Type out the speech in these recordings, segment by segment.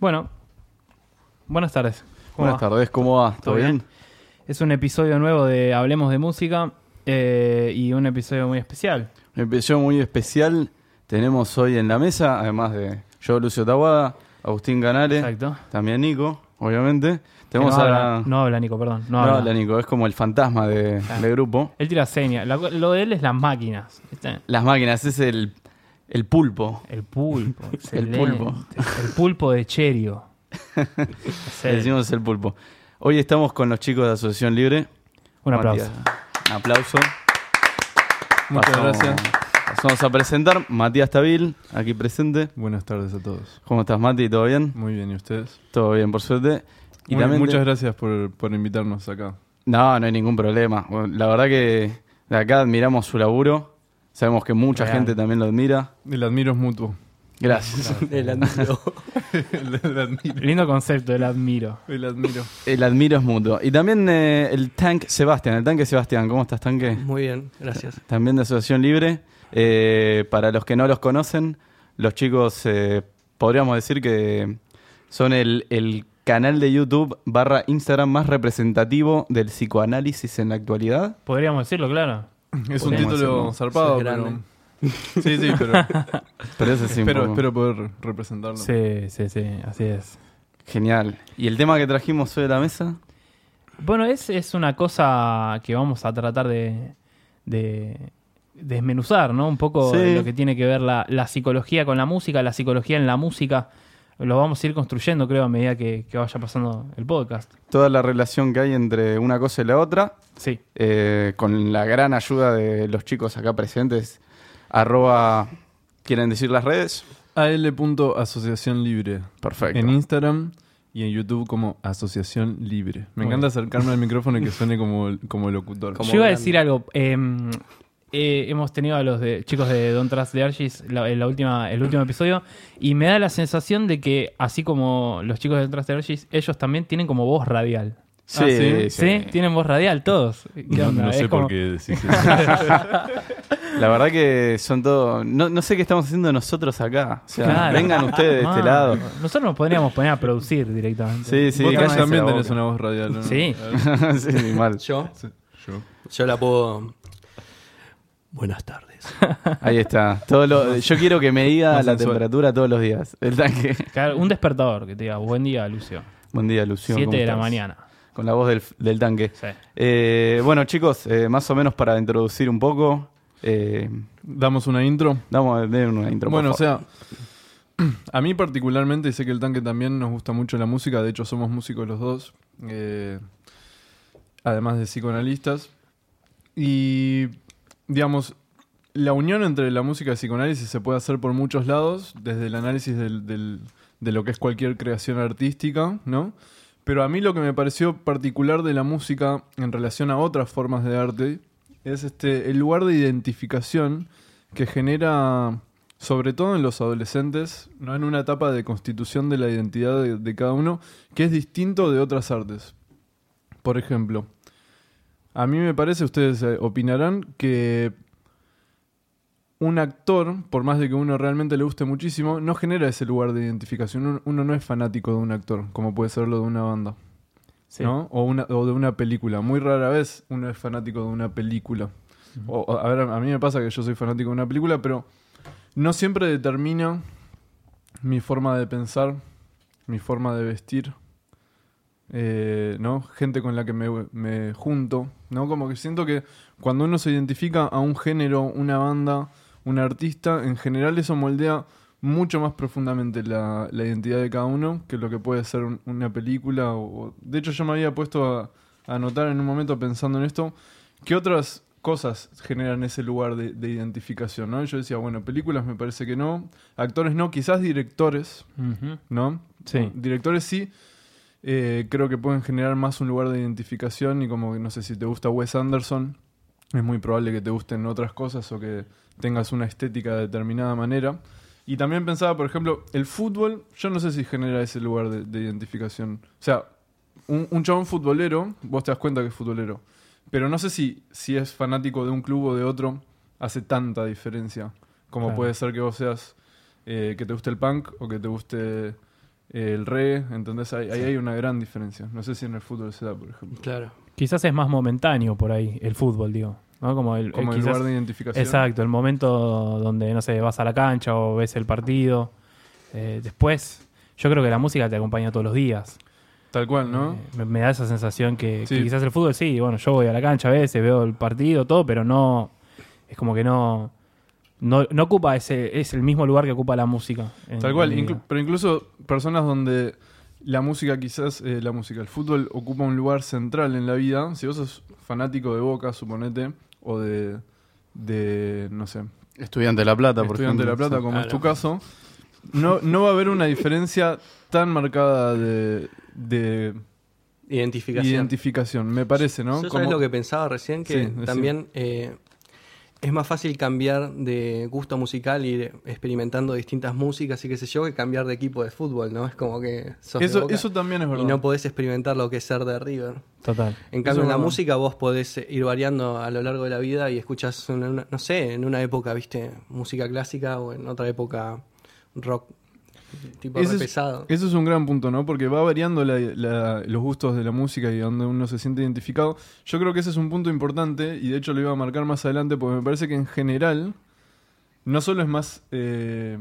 Bueno, buenas tardes. ¿Cómo Buenas va? tardes, ¿cómo va? ¿Todo ¿Todo bien? bien? Es un episodio nuevo de Hablemos de Música eh, y un episodio muy especial. Un episodio muy especial tenemos hoy en la mesa, además de yo, Lucio Tawada, Agustín Canales, Exacto. también Nico, obviamente. Tenemos no, a habla, no habla, Nico, perdón. No, no habla. habla Nico, es como el fantasma de- Claro. del grupo. Él tira señas. Lo de él es las máquinas. Las máquinas, es el, el pulpo. El pulpo. excelente. pulpo. El pulpo de Cherio. Le decimos el pulpo. Hoy estamos con los chicos de Asociación Libre. Un aplauso. Matías, Un aplauso. Muchas Pasamos- gracias. Pasamos a presentar Matías Tabil, aquí presente. Buenas tardes a todos. ¿Cómo estás, Mati? ¿Todo bien? Muy bien, ¿y ustedes? Todo bien, por suerte. Y Muy- también muchas gracias por, por invitarnos acá. No, no hay ningún problema. La verdad que de acá admiramos su laburo. Sabemos que mucha Real. gente también lo admira. El admiro es mutuo. Gracias. El admiro. el, el admiro. Lindo concepto, el admiro. El admiro. El admiro es mutuo. Y también eh, el Tank Sebastián. El Tanque Sebastián. ¿Cómo estás, Tanque? Muy bien, gracias. También de Asociación Libre. Eh, para los que no los conocen, los chicos eh, podríamos decir que son el, el canal de YouTube barra Instagram más representativo del psicoanálisis en la actualidad. Podríamos decirlo, claro. Es un título hacerlo. zarpado, pero... Sí, sí, pero, Pero sí, espero poder representarlo. Sí, sí, sí, así es. Genial. ¿Y el tema que trajimos hoy a la mesa? Bueno, es, es una cosa que vamos a tratar de, de desmenuzar, ¿no? Un poco Sí. lo que tiene que ver la, la psicología con la música, la psicología en la música. Lo vamos a ir construyendo, creo, a medida que, que vaya pasando el podcast. Toda la relación que hay entre una cosa y la otra, Sí. eh, con la gran ayuda de los chicos acá presentes. Arroba, ¿quieren decir las redes? AL.asociación libre. Perfecto. En Instagram y en YouTube como Asociación Libre. Me Muy encanta acercarme al micrófono y que suene como, como locutor. Como Yo iba a decir algo. eh, eh, hemos tenido a los de, chicos de Don't Trust the Archies la, en la última, el último episodio y me da la sensación de que, así como los chicos de Don't Trust the Archies, ellos también tienen como voz radial. Sí, Ah, ¿sí? ¿Sí? Tienen voz radial todos. ¿Qué No, onda? no Es sé como- por qué decís eso. La verdad que son todos... No, no sé qué estamos haciendo nosotros acá. O sea, Claro. vengan ustedes de este Ah, lado. Nosotros nos podríamos poner a producir directamente. Sí, sí. Vos también tenés una voz radial, ¿no? Sí. Mal. Yo, sí, yo. yo la puedo. Buenas tardes. Ahí está. Todo lo- yo quiero que me diga la temperatura todos los días. El tanque. Claro, un despertador que te diga, buen día, Lucio. Buen día, Lucio. 7 ¿cómo de la mañana. Con la voz del, del tanque. Sí. Eh, bueno, chicos, eh, más o menos para introducir un poco, eh, Damos una intro. damos den una intro. por Bueno, o sea, a mí particularmente, y sé que el tanque también nos gusta mucho la música, de hecho somos músicos los dos, eh, además de psicoanalistas. Y, digamos, la unión entre la música y el psicoanálisis se puede hacer por muchos lados, desde el análisis del- de lo que es cualquier creación artística, ¿no? Pero a mí lo que me pareció particular de la música en relación a otras formas de arte es este el lugar de identificación que genera sobre todo en los adolescentes, ¿no? en una etapa de constitución de la identidad de, de cada uno, que es distinto de otras artes. Por ejemplo, a mí me parece, ustedes eh, opinarán, que un actor, por más de que uno realmente le guste muchísimo, no genera ese lugar de identificación. Uno, no es fanático de un actor, como puede serlo de una banda. Sí. ¿no? O, una, o de una película. Muy rara vez uno es fanático de una película. O, a ver, a mí me pasa que yo soy fanático de una película, pero no siempre determina mi forma de pensar, mi forma de vestir, eh, ¿no? Gente con la que me, me junto, ¿no? Como que siento que cuando uno se identifica a un género, una banda, un artista, en general eso moldea mucho más profundamente la, la identidad de cada uno que lo que puede ser un- una película. O, o- de hecho, yo me había puesto a, a anotar en un momento pensando en esto, ¿qué otras cosas generan ese lugar de, de identificación? ¿no? Yo decía, bueno, películas me parece que no, actores no, quizás directores. ¿no? Sí. Directores sí, eh, creo que pueden generar más un lugar de identificación y como que no sé si te gusta Wes Anderson, es muy probable que te gusten otras cosas o que tengas una estética de determinada manera. Y también pensaba, por ejemplo, el fútbol, yo no sé si genera ese lugar de, de identificación. O sea, un, un chabón futbolero, vos te das cuenta que es futbolero, pero no sé si, si es fanático de un club o de otro, hace tanta diferencia como Claro. puede ser que vos seas, eh, que te guste el punk o que te guste el reggae, ¿entendés? Ahí, ahí hay una gran diferencia. No sé si en el fútbol se da, por ejemplo. Claro. Quizás es más momentáneo por ahí, el fútbol, digo. ¿no? Como el, Como el quizás- lugar de identificación. Exacto, el momento donde, no sé, vas a la cancha o ves el partido. Eh, después, yo creo que la música te acompaña todos los días. Tal cual, ¿no? Eh, me, me da esa sensación que, que Sí. quizás el fútbol, sí, bueno, yo voy a la cancha a veces, veo el partido, todo, pero no. Es como que no. No, no ocupa ese. Es el mismo lugar que ocupa la música. en- Tal cual, inclu- pero incluso personas donde la música quizás, eh, la música, el fútbol ocupa un lugar central en la vida, si vos sos fanático de Boca, suponete, o de, de no sé, Estudiante de La Plata, por Estudiante de La. Plata, como es tu caso, no, no va a haber una diferencia tan marcada de, de Identificación. identificación, me parece, ¿no? Yo Como- sabes lo que pensaba recién, que Sí, también eh, es más fácil cambiar de gusto musical y ir experimentando distintas músicas y qué sé yo, que cambiar de equipo de fútbol, ¿no? Es como que sos de eso, Boca eso también es verdad. y no podés experimentar lo que es ser de River. Total. En cambio, en la música vos podés ir variando a lo largo de la vida y escuchás, una- una- no sé, en una época, viste, música clásica o en otra época rock tipo Ese es- pesado. Eso es un gran punto, ¿no? Porque va variando la- la- los gustos de la música y donde uno se siente identificado. Yo creo que ese es un punto importante y de hecho lo iba a marcar más adelante porque me parece que en general no solo es más... eh,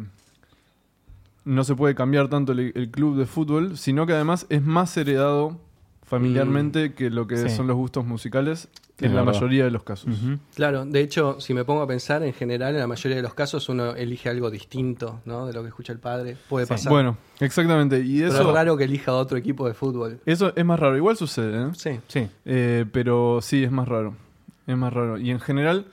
no se puede cambiar tanto el, el club de fútbol, sino que además es más heredado familiarmente que lo que Sí. son los gustos musicales en la verdad. mayoría de los casos. Claro, de hecho, si me pongo a pensar, en general, en la mayoría de los casos uno elige algo distinto, ¿no? De lo que escucha el padre. Puede Sí. pasar. Bueno, exactamente. Y Pero eso, es raro que elija otro equipo de fútbol. eso es más raro. Igual sucede, ¿eh? Sí. Sí. Eh, pero sí, es más raro. Es más raro. Y en general,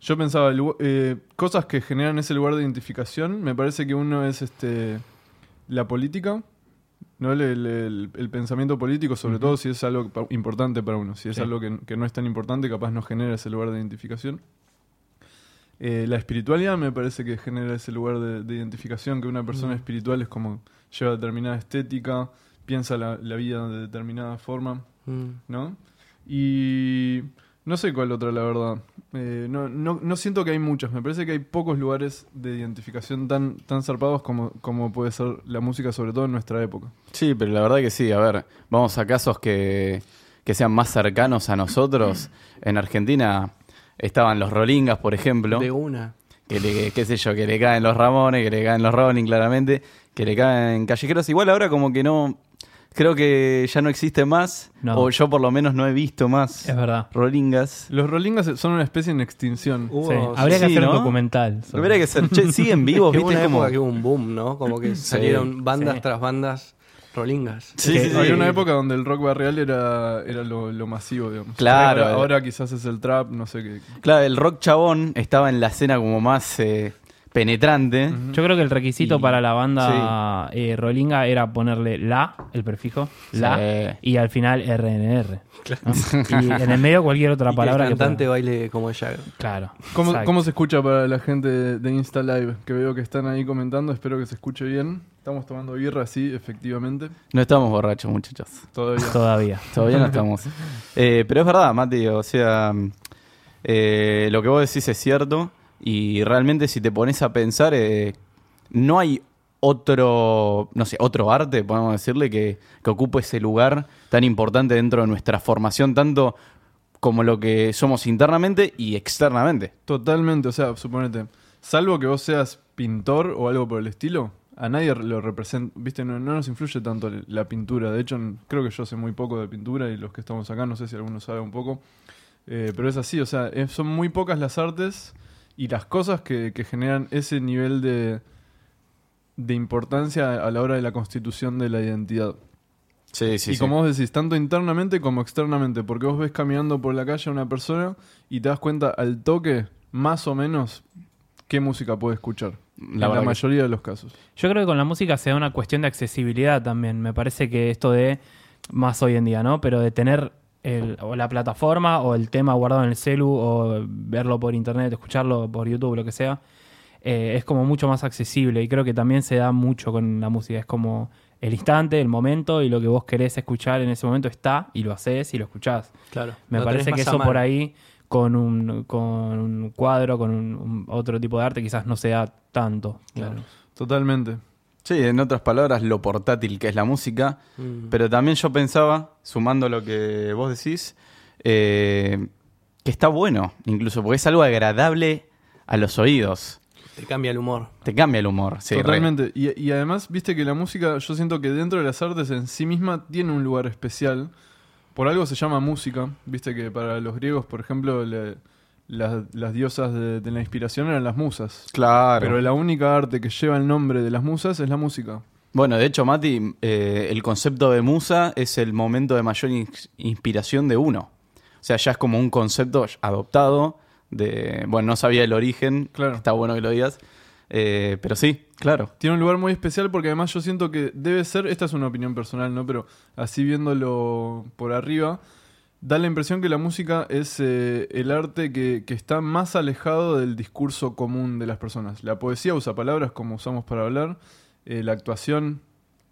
yo pensaba, eh, cosas que generan ese lugar de identificación, me parece que uno es este la política, ¿no? El, el- pensamiento político, sobre todo si es algo importante para uno. Si es Sí. algo que, que no es tan importante, capaz no genera ese lugar de identificación. Eh, la espiritualidad me parece que genera ese lugar de, de identificación, que una persona espiritual es como lleva determinada estética, piensa la, la vida de determinada forma. Mm. ¿no? Y no sé cuál otra, la verdad. Eh, no, no, no siento que hay muchas. Me parece que hay pocos lugares de identificación tan, tan zarpados como, como puede ser la música, sobre todo en nuestra época. Sí, pero la verdad que sí. A ver, vamos a casos que, que sean más cercanos a nosotros. En Argentina estaban los Rolingas, por ejemplo. De una. que le, qué sé yo, que le caen los Ramones, que le caen los Rolling, claramente, que le caen callejeros. Igual ahora como que no, creo que ya no existe más, No. o yo por lo menos no he visto más Es verdad. Rolingas. Los Rollingas son una especie en extinción. Hubo- Sí. Habría que sí, hacer ¿no? un documental. sobre- Habría que ser, che, siguen vivos, Que hubo viste, una como... época que hubo un boom, ¿no? Como que salieron bandas sí. tras bandas rolingas. Sí, sí, sí. Había una época donde el rock barrial era, era lo, lo masivo, digamos. Claro. Ahora, ahora quizás es el trap, no sé qué. Claro, el rock chabón estaba en la escena como más eh, penetrante. Yo creo que el requisito Y- para la banda eh, Rolinga era ponerle la, el prefijo, la, y al final RNR. ¿no? Y en el medio cualquier otra Y palabra que el que cantante baile como Jagger. Claro. ¿Cómo, exacto. ¿Cómo se escucha para la gente de, de Insta Live? Que veo que están ahí comentando, espero que se escuche bien. Estamos tomando birra, sí, efectivamente. No estamos borrachos, muchachos. Todavía. Todavía. Todavía no estamos. Eh, pero es verdad, Mati, o sea, eh, lo que vos decís es cierto y realmente si te pones a pensar, eh, no hay otro, no sé, otro arte, podemos decirle, que, que ocupe ese lugar tan importante dentro de nuestra formación, tanto como lo que somos internamente y externamente. Totalmente, o sea, suponete, salvo que vos seas pintor o algo por el estilo, a nadie lo representa, viste, no, no nos influye tanto la pintura, de hecho creo que yo sé muy poco de pintura y los que estamos acá, no sé si alguno sabe un poco, Eh, pero es así, o sea, es- son muy pocas las artes y las cosas que, que generan ese nivel de, de importancia a la hora de la constitución de la identidad. Sí, sí, y como vos decís, tanto internamente como externamente, porque vos ves caminando por la calle a una persona y te das cuenta al toque, más o menos, qué música puede escuchar. La en la que mayoría de los casos. Yo creo que con la música se da una cuestión de accesibilidad también. Me parece que esto de, más hoy en día, ¿no? Pero de tener el- o la plataforma o el tema guardado en el celu o verlo por internet, escucharlo por YouTube, lo que sea, eh, es como mucho más accesible y creo que también se da mucho con la música. Es como el instante, el momento y lo que vos querés escuchar en ese momento está y lo haces y lo escuchás. Claro. Me Lo parece que eso por ahí, con un, con un cuadro, con un, un otro tipo de arte, quizás no se da tanto. Claro. digamos. Totalmente. Sí, en otras palabras, lo portátil que es la música. Mm. Pero también yo pensaba, sumando lo que vos decís, eh, que está bueno, incluso, porque es algo agradable a los oídos. Te cambia el humor. Te cambia el humor. Sí. Totalmente. Y, y además, viste que la música, yo siento que dentro de las artes en sí misma tiene un lugar especial. Por algo se llama música. Viste que para los griegos, por ejemplo, le- las, las diosas de, de la inspiración eran las musas. Claro. Pero la única arte que lleva el nombre de las musas es la música. Bueno, de hecho, Mati, eh, el concepto de musa es el momento de mayor ins- inspiración de uno. O sea, ya es como un concepto adoptado de... Bueno, no sabía el origen, Claro. está bueno que lo digas, eh, pero sí, claro. Tiene un lugar muy especial porque además yo siento que debe ser, esta es una opinión personal, ¿no? Pero así viéndolo por arriba, da la impresión que la música es eh, el arte que, que está más alejado del discurso común de las personas. La poesía usa palabras como usamos para hablar, eh, la actuación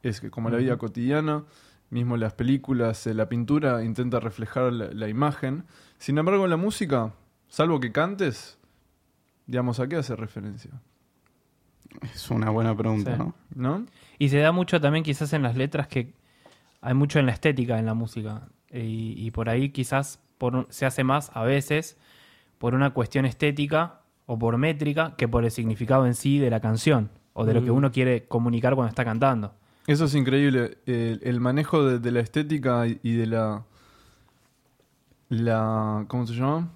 es que como la vida cotidiana, mismo las películas, eh, la pintura intenta reflejar la, la imagen. Sin embargo, la música, salvo que cantes, digamos, ¿a qué hace referencia? Es una buena pregunta, Sí. ¿no? ¿No? Y se da mucho también quizás en las letras que hay mucho en la estética en la música. Y, y por ahí quizás por se hace más a veces por una cuestión estética o por métrica que por el significado en sí de la canción o de lo que uno quiere comunicar cuando está cantando. Eso es increíble. El, el manejo de, de la estética y, y de la. La. ¿Cómo se llama?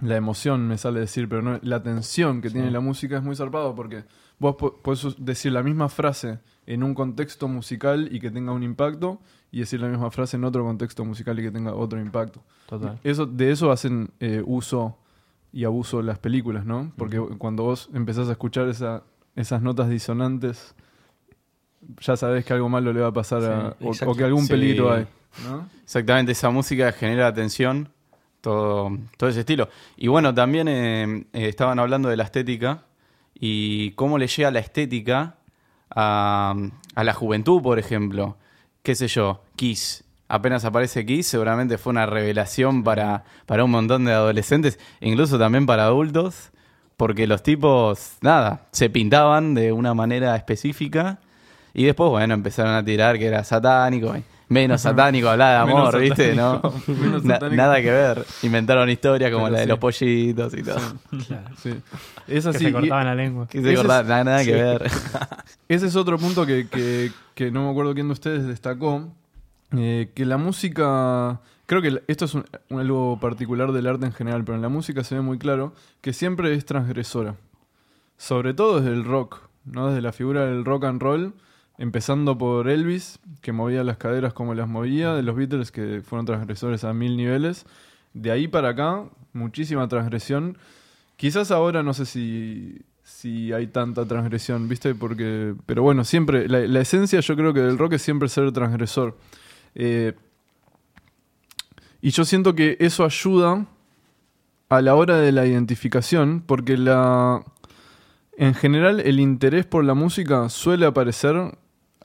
La emoción, me sale decir, pero no. La tensión que tiene la música es muy zarpado porque vos po- podés decir la misma frase en un contexto musical y que tenga un impacto y decir la misma frase en otro contexto musical y que tenga otro impacto. Total. Eso, de eso hacen eh, uso y abuso las películas, ¿no? Porque cuando vos empezás a escuchar esa, esas notas disonantes, ya sabés que algo malo le va a pasar a, o- que algún Sí. peligro hay, ¿no? Exactamente, esa música genera atención, todo, todo ese estilo. Y bueno, también eh, eh, estaban hablando de la estética y cómo le llega la estética a, a la juventud, por ejemplo. ¿Qué sé yo? Kiss. Apenas aparece Kiss, seguramente fue una revelación para, para un montón de adolescentes, e incluso también para adultos, porque los tipos, nada, se pintaban de una manera específica y después, bueno, empezaron a tirar que era satánico. Menos satánico, hablar de Menos amor, ¿viste? menos Na- satánico. nada que ver. Inventaron historias como Pero la de sí. los pollitos y todo. Sí. Es Que se y- cortaban la lengua. Que se es- nada, nada que ver. Ese es otro punto que, que- que no me acuerdo quién de ustedes destacó. eh, que la música. Creo que esto es un- un- algo particular del arte en general, pero en la música se ve muy claro que siempre es transgresora. Sobre todo desde el rock, ¿no? Desde la figura del rock and roll, empezando por Elvis, que movía las caderas como las movía, de los Beatles, que fueron transgresores a mil niveles. De ahí para acá, muchísima transgresión. Quizás ahora no sé si, si hay tanta transgresión, ¿viste? Porque, pero bueno, siempre, la, esencia yo creo que del rock es siempre ser transgresor. Eh, y yo siento que eso ayuda a la hora de la identificación, porque la, en general el interés por la música suele aparecer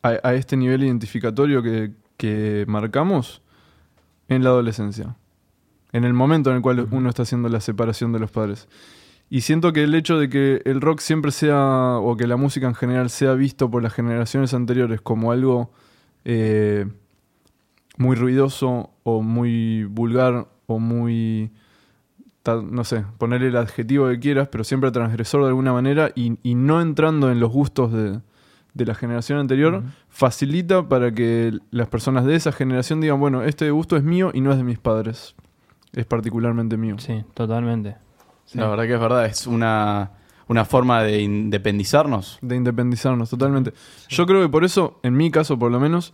a, a este nivel identificatorio que, que marcamos en la adolescencia. En el momento en el cual uno está haciendo la separación de los padres. Y siento que el hecho de que el rock siempre sea, o que la música en general sea visto por las generaciones anteriores como algo eh, muy ruidoso o muy vulgar o muy, no sé, ponerle el adjetivo que quieras, pero siempre transgresor de alguna manera y, y no entrando en los gustos de, de la generación anterior, facilita para que las personas de esa generación digan, bueno, este gusto es mío y no es de mis padres, es particularmente mío. Sí, totalmente. Sí. La verdad que es verdad, es una, una forma de independizarnos. De independizarnos, totalmente. Yo creo que por eso, en mi caso por lo menos,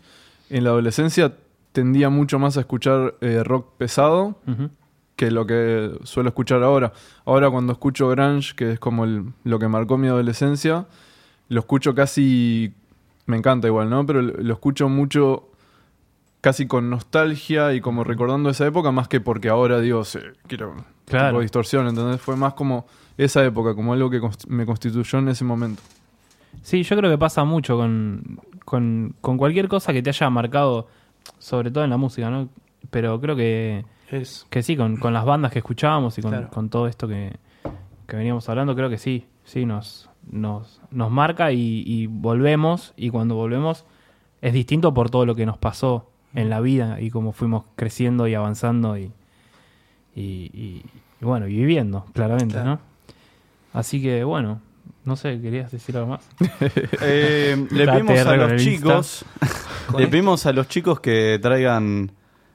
en la adolescencia tendía mucho más a escuchar eh, rock pesado que lo que suelo escuchar ahora. Ahora cuando escucho grunge, que es como el- lo que marcó mi adolescencia, lo escucho casi... Me encanta igual, ¿no? Pero lo lo escucho mucho casi con nostalgia y como recordando esa época más que porque ahora digo, sí, quiero Claro. tipo distorsión, ¿entendés? Fue más como esa época, como algo que const- me constituyó en ese momento. Sí, yo creo que pasa mucho con, con, con cualquier cosa que te haya marcado, sobre todo en la música, ¿no? Pero creo que, Es, que sí, con, con las bandas que escuchábamos y con, Claro. con todo esto que, que veníamos hablando, creo que sí, sí, nos, nos, nos marca y, y volvemos, y cuando volvemos es distinto por todo lo que nos pasó en la vida y cómo fuimos creciendo y avanzando y, y, y- y bueno, y viviendo, claramente, Claro. ¿no? Así que bueno, no sé, ¿querías decir algo más? Eh, le pedimos a los chicos, le pedimos a los chicos que traigan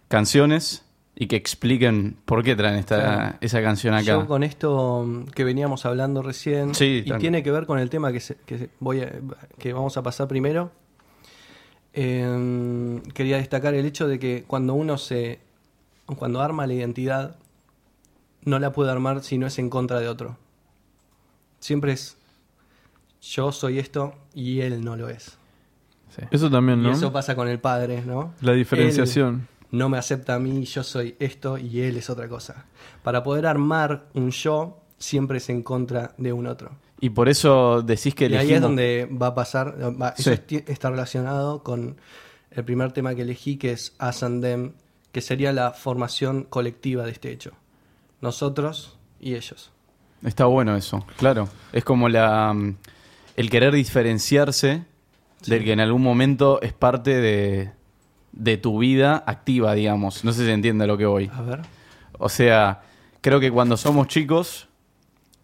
canciones y que expliquen por qué traen esta, Claro. esa canción acá. Yo con esto que veníamos hablando recién Sí, y tiene que ver con el tema que, se- que voy a- que vamos a pasar primero. eh, quería destacar el hecho de que cuando uno se cuando arma la identidad no la puede armar si no es en contra de otro. Siempre es yo soy esto y él no lo es. Sí. Eso también, Y ¿no? eso pasa con el padre, ¿no? La diferenciación. Él no me acepta a mí, yo soy esto y él es otra cosa. Para poder armar un yo, siempre es en contra de un otro. Y por eso decís que Y ahí es donde va a pasar, va- eso está relacionado con el primer tema que elegí, que es Us and Them, que sería la formación colectiva de este hecho. Nosotros y ellos. Está bueno eso, claro. Es como la mm, el querer diferenciarse del que en algún momento es parte de, de tu vida activa, digamos. No sé si se entiende a lo que voy. A ver. O sea, creo que cuando somos chicos,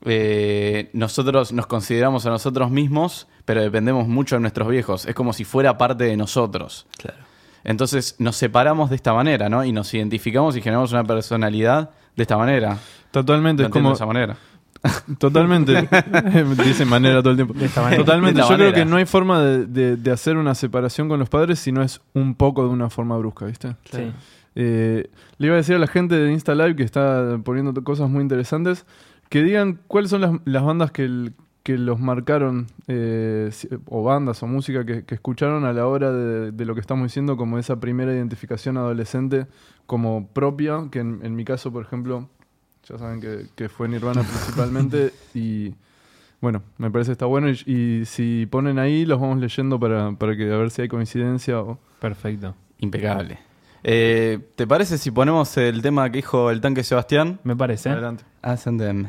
eh, nosotros nos consideramos a nosotros mismos, pero dependemos mucho de nuestros viejos. Es como si fuera parte de nosotros. Claro. Entonces nos separamos de esta manera, ¿no? Y nos identificamos y generamos una personalidad de esta manera. Totalmente, es como. de esa manera. Totalmente. Dice manera todo el tiempo. De esta manera. Totalmente. De esta Yo creo que no hay forma de, de- de hacer una separación con los padres si no es un poco de una forma brusca, ¿viste? Sí. Eh, le iba a decir a la gente de Insta Live que está poniendo cosas muy interesantes que digan cuáles son las, las bandas que, el- que los marcaron, eh, o bandas o música que, que escucharon a la hora de, de lo que estamos diciendo, como esa primera identificación adolescente como propia, que en, en mi caso, por ejemplo, ya saben que, que fue Nirvana principalmente, y bueno, me parece que está bueno, y, y si ponen ahí, los vamos leyendo para, para que a ver si hay coincidencia o... Perfecto. Impecable. Eh, ¿Te parece si ponemos el tema que dijo el tanque Sebastián? Me parece. Adelante. Ascendem.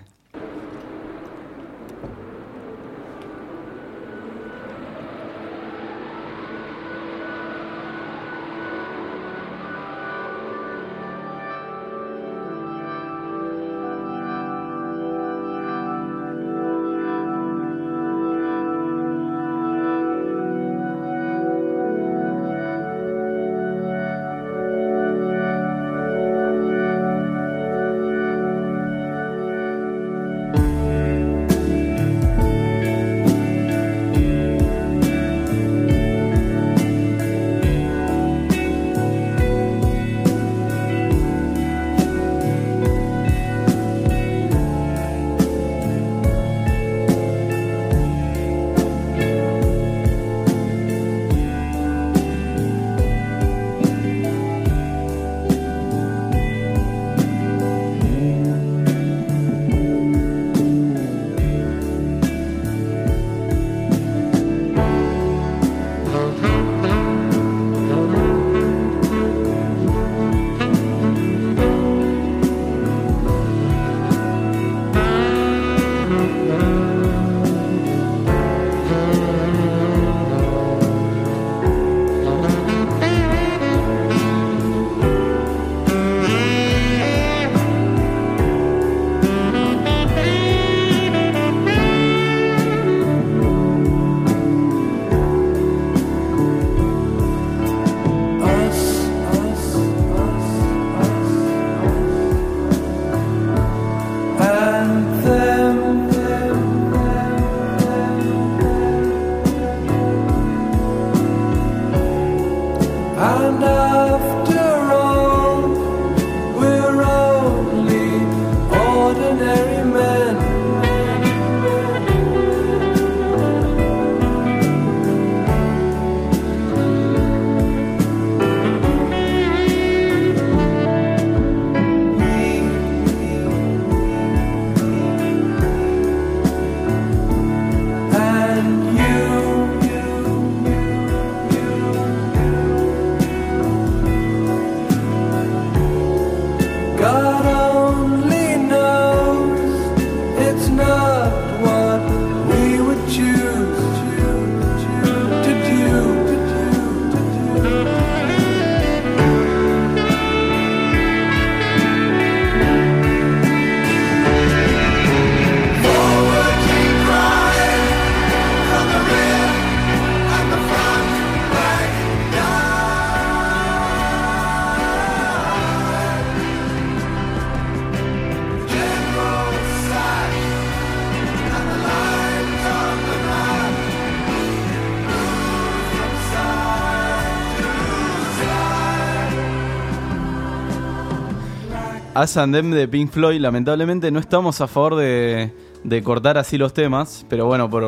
As and Them de Pink Floyd, lamentablemente no estamos a favor de, de cortar así los temas, pero bueno, por...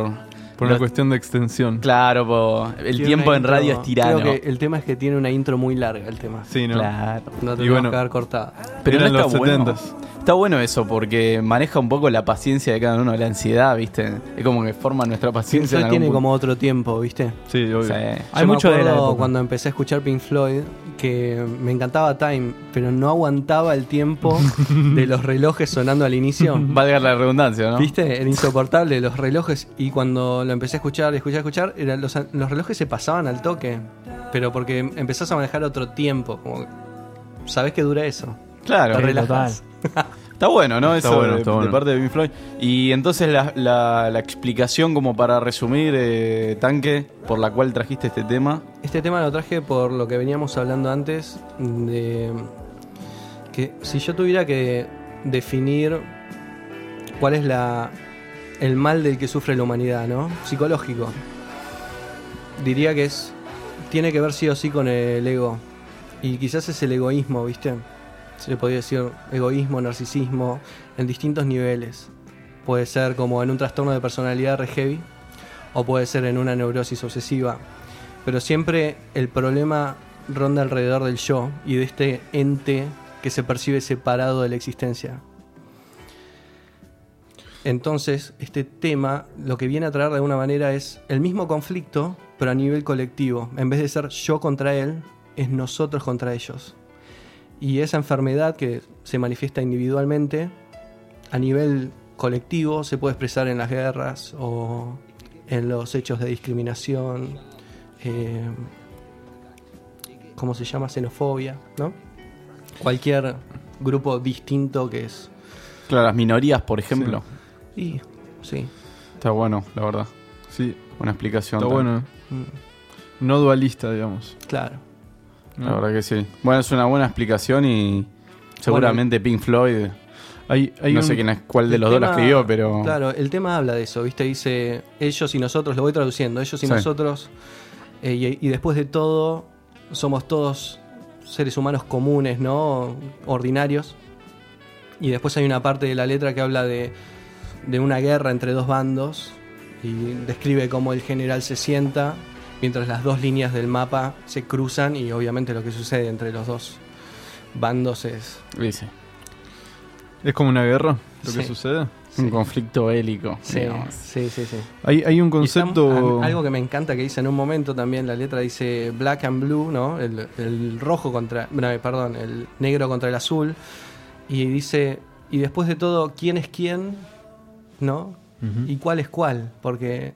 Por una los- cuestión de extensión. Claro, por el Tiene tiempo en intro- radio es tirano. Creo que el tema es que tiene una intro muy larga el tema. Sí, ¿no? Claro. No te Y bueno, vas a quedar cortada. Pero no los está bueno. 70s. Está bueno eso porque maneja un poco la paciencia de cada uno, la ansiedad, ¿viste? Es como que forma nuestra Pink paciencia. Floyd algún tiene punto. como otro tiempo, ¿viste? Sí, obvio. Sí. Hay Yo me mucho de la época. cuando empecé a escuchar Pink Floyd que me encantaba Time, pero no aguantaba el tiempo de los relojes sonando al inicio. Valga la redundancia, ¿no? ¿Viste? Era insoportable los relojes y cuando lo empecé a escuchar, escuchar, escuchar, eran los, los relojes se pasaban al toque, pero porque empezás a manejar otro tiempo, como sabés que dura eso. Claro. Te relajás. Está bueno, ¿no? Está Eso bueno, de, está de bueno. parte de Pink Floyd. Y entonces la, la- la explicación, como para resumir, eh, Tanque, por la cual trajiste este tema. Este tema lo traje por lo que veníamos hablando antes de que si yo tuviera que definir cuál es la el mal del que sufre la humanidad, ¿no? Psicológico. Diría que es tiene que ver sí o sí con el ego y quizás es el egoísmo, ¿viste? Se le podría decir egoísmo, narcisismo en distintos niveles. Puede ser como en un trastorno de personalidad re heavy o puede ser en una neurosis obsesiva pero siempre el problema ronda alrededor del yo y de este ente que se percibe separado de la existencia. Entonces, este tema lo que viene a traer de alguna manera es el mismo conflicto, pero a nivel colectivo. En vez de ser yo contra él, es nosotros contra ellos. Y esa enfermedad que se manifiesta individualmente, a nivel colectivo, se puede expresar en las guerras o en los hechos de discriminación, eh, ¿cómo se llama? Xenofobia, ¿no? Cualquier grupo distinto que es. Claro, las minorías, por ejemplo. Y, sí. Está bueno, la verdad. Sí, Una explicación. está también. bueno. Mm, No dualista, digamos. Claro. La verdad que sí. Bueno, es una buena explicación y seguramente Pink Floyd, Hay, hay no un- sé quién es, cuál de los dos la escribió, pero... Claro, el tema habla de eso, ¿viste? Dice ellos y nosotros, lo voy traduciendo, ellos y Sí. nosotros, eh, y, y después de todo, somos todos seres humanos comunes, ¿no? Ordinarios. Y después hay una parte de la letra que habla de, de una guerra entre dos bandos y describe cómo el general se sienta mientras las dos líneas del mapa se cruzan y obviamente lo que sucede entre los dos bandos es... Dice, Es como una guerra lo que Sí. sucede. un conflicto bélico. Sí, digamos. sí, sí, sí. Hay, hay un concepto. algo que me encanta que dice en un momento también, la letra dice black and blue, ¿no? El, el rojo contra, no, perdón, el negro contra el azul. Y dice, y después de todo, ¿quién es quién? ¿No? ¿Y cuál es cuál? Porque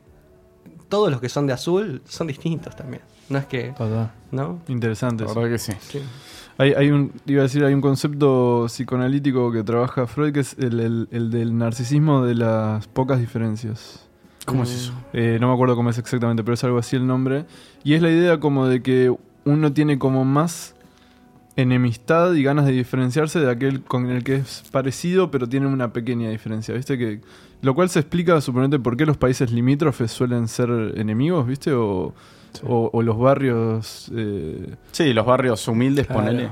todos los que son de azul son distintos también. No es que, Total. ¿no? Interesante. La verdad que sí. Sí. Hay, hay un, iba a decir, hay un concepto psicoanalítico que trabaja Freud que es el, el- el del narcisismo de las pocas diferencias. ¿Cómo es eso? Eh, no me acuerdo cómo es exactamente, pero es algo así el nombre. Y es la idea como de que uno tiene como más enemistad y ganas de diferenciarse de aquel con el que es parecido, pero tiene una pequeña diferencia, ¿viste? Que, lo cual se explica, suponete, por qué los países limítrofes suelen ser enemigos, ¿viste? O, o- o los barrios... eh, Sí, los barrios humildes, Claro. ponele.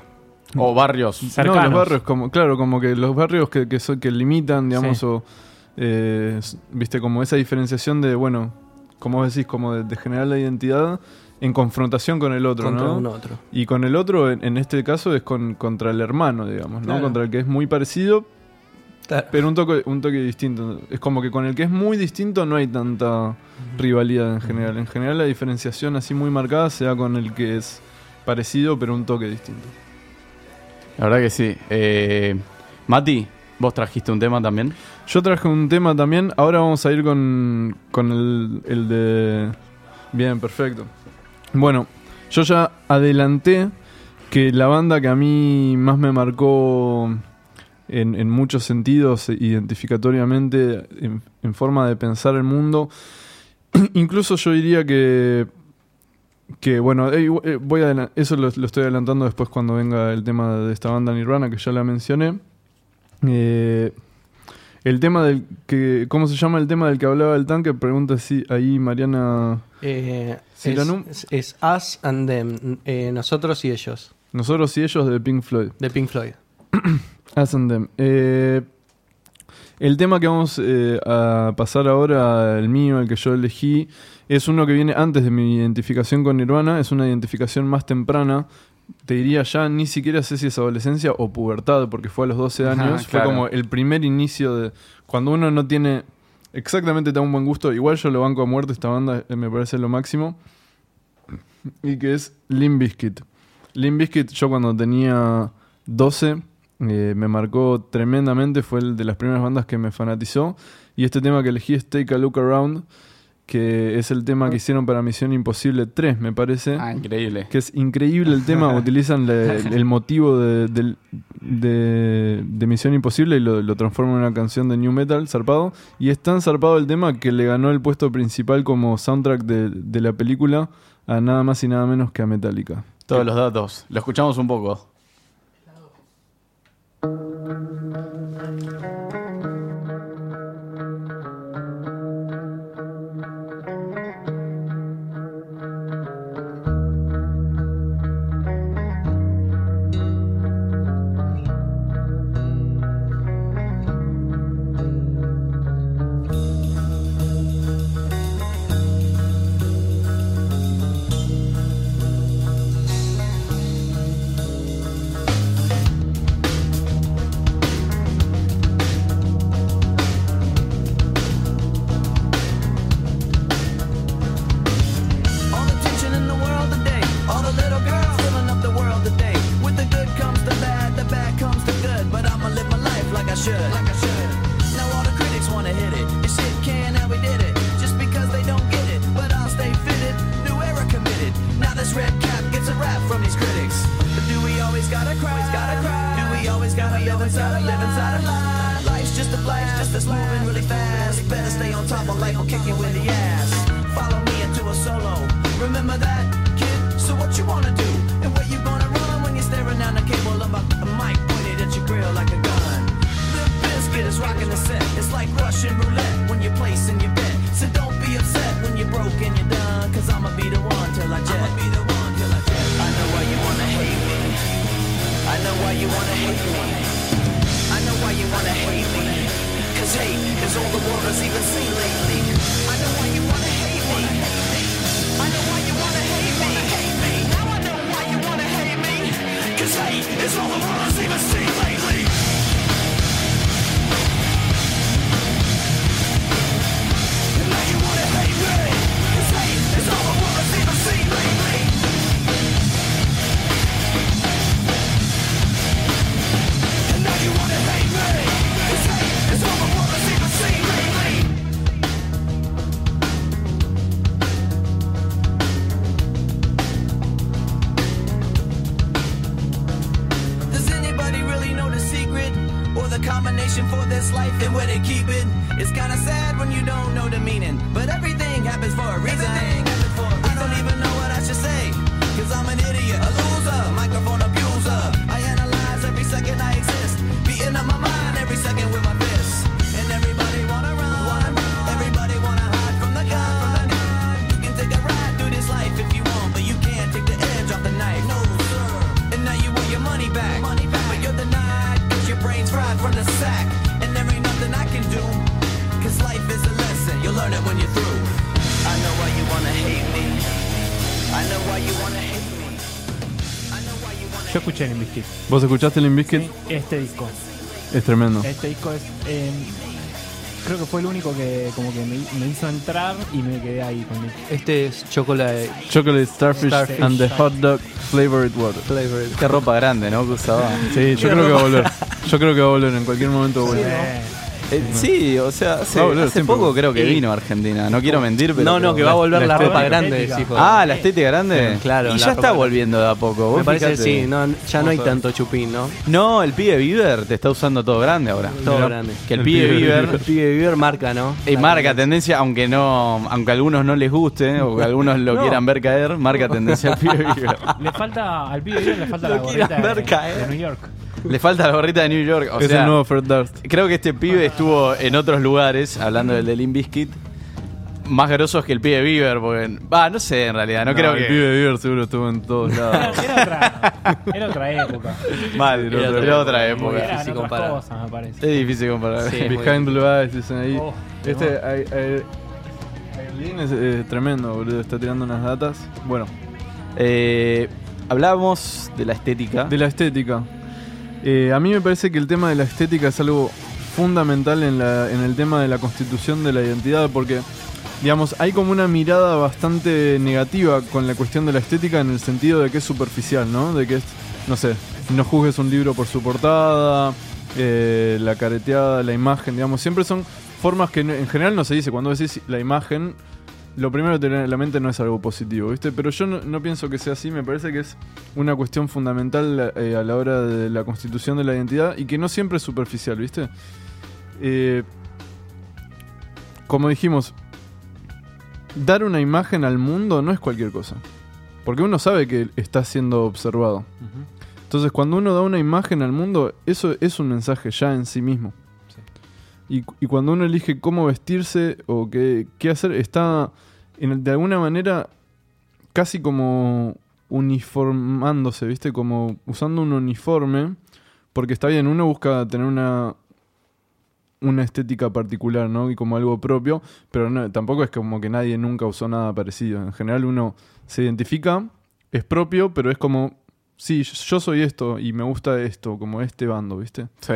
O barrios... Cercanos. no, los barrios como, claro, como que los barrios que, que, son- que limitan, digamos, Sí. o eh, viste, como esa diferenciación de, bueno, como vos decís, como de, de generar la identidad en confrontación con el otro, contra ¿no? un otro. Y con el otro, en, en este caso, es con, contra el hermano, digamos, ¿no? Claro. Contra el que es muy parecido, Claro. pero un toque, un toque distinto. Es como que con el que es muy distinto no hay tanta rivalidad en general. En general la diferenciación así muy marcada se da con el que es parecido, pero un toque distinto. La verdad que sí. Eh, Mati, vos trajiste un tema también. Yo traje un tema también. Ahora vamos a ir con, con el, el de. Bien, perfecto. Bueno, yo ya adelanté que la banda que a mí más me marcó en, en muchos sentidos, identificatoriamente, en, en forma de pensar el mundo, incluso yo diría que. Que bueno, eh, eh, voy a eso lo, lo estoy adelantando después cuando venga el tema de esta banda Nirvana que ya la mencioné. Eh, el tema del que. ¿Cómo se llama el tema del que hablaba el tanque? Pregunta si ahí Mariana. Eh, es- es Us and Them, eh, nosotros y ellos, Nosotros y ellos de Pink Floyd. de Pink Floyd. Us and Them. Eh, el tema que vamos eh, a pasar ahora, el mío, el que yo elegí, es uno que viene antes de mi identificación con Nirvana. Es una identificación más temprana. Te diría ya, ni siquiera sé si es adolescencia o pubertad, porque fue a los 12 Ajá, años. Fue como el primer inicio de. Cuando uno no tiene exactamente tan buen gusto. Igual yo lo banco a muerte, esta banda eh, me parece lo máximo. Y que es Limp Bizkit. Limp Bizkit, yo cuando tenía 12, eh, me marcó tremendamente. Fue el de las primeras bandas que me fanatizó. Y este tema que elegí es Take a Look Around, que es el tema que hicieron para Misión Imposible 3, me parece. Ah, increíble. Que es increíble el tema, utilizan le- el motivo de, de- de Misión Imposible y lo, lo transforman en una canción de New Metal, zarpado. Y es tan zarpado el tema que le ganó el puesto principal como soundtrack de, de la película a nada más y nada menos que a Metallica. Todos los datos. Lo escuchamos un poco. ¿Vos escuchaste Limp Bizkit? Este disco. Es tremendo. Este disco es. eh, creo que fue el único que como que me, me hizo entrar y me quedé ahí con él. Este es Chocolate Chocolate Starfish, Starfish. and the Hot Dog Flavored Water. Flavor. Qué ropa grande, ¿no? Que usaba. Sí, yo creo que va a volver. Yo creo que va a volver en cualquier momento. va a volver. Eh, sí, o sea, hace, hace siempre. poco creo que vino a Argentina. No quiero mentir, pero. No, no, que va a volver la la, ropa estética. grande, Estética. decís vos. Ah, la estética grande. Sí, claro, Y la ya está volviendo de a poco. Me Vos parece que fijate. sí, no, ya no hay tanto chupín, ¿no? No, el pibe Bieber te está usando todo grande ahora. Todo Mirá. grande. Que el, El pibe pibe Bieber. Bieber. El pibe Bieber marca, ¿no? Y La marca tendencia, aunque no, aunque a algunos no les guste, o que algunos lo No. quieran ver caer, marca tendencia al pibe Bieber. le falta. Al pibe le falta Lo la quieran gorrita ver de, caer. de New York. Le falta la gorrita de New York. O es sea, el nuevo Fred Durst. creo que este pibe estuvo en otros lugares, hablando del de Limp Bizkit, más grosos que el pibe Bieber, porque. Va, no sé en realidad, no, creo el que. pibe Bieber seguro estuvo en todos lados. Era otra, era otra época. Mal, Era era, otra época. Eran difícil comparar. cosas, me parece. Es difícil comparar. Sí. Behind Blue Eyes dicen ahí. Oh, este, Ay- Ay- Aileen es eh, tremendo, boludo. Está tirando unas datas. Bueno, Eh, hablábamos de la estética. de la estética. Eh, a mí me parece que el tema de la estética es algo fundamental en, la, en el tema de la constitución de la identidad porque, digamos, hay como una mirada bastante negativa con la cuestión de la estética en el sentido de que es superficial, ¿no? De que es, no sé, no juzgues un libro por su portada, eh, la careteada, la imagen, digamos, siempre son formas que en general no se dice. Cuando decís la imagen, lo primero que te viene a la mente no es algo positivo, ¿viste? Pero yo no, no pienso que sea así, me parece que es una cuestión fundamental eh, a la hora de la constitución de la identidad y que no siempre es superficial, ¿viste? Eh, como dijimos, dar una imagen al mundo no es cualquier cosa. Porque uno sabe que está siendo observado. Entonces, cuando uno da una imagen al mundo, eso es un mensaje ya en sí mismo. Y, cuando uno elige cómo vestirse o qué, qué hacer, está en- de alguna manera casi como uniformándose, ¿viste? Como usando un uniforme. Porque está bien, uno busca tener una, una estética particular, ¿no? Y como algo propio, pero tampoco es como que nadie nunca usó nada parecido. En general uno se identifica, es propio, pero es como, sí, yo soy esto y me gusta esto, como este bando, ¿viste? Sí.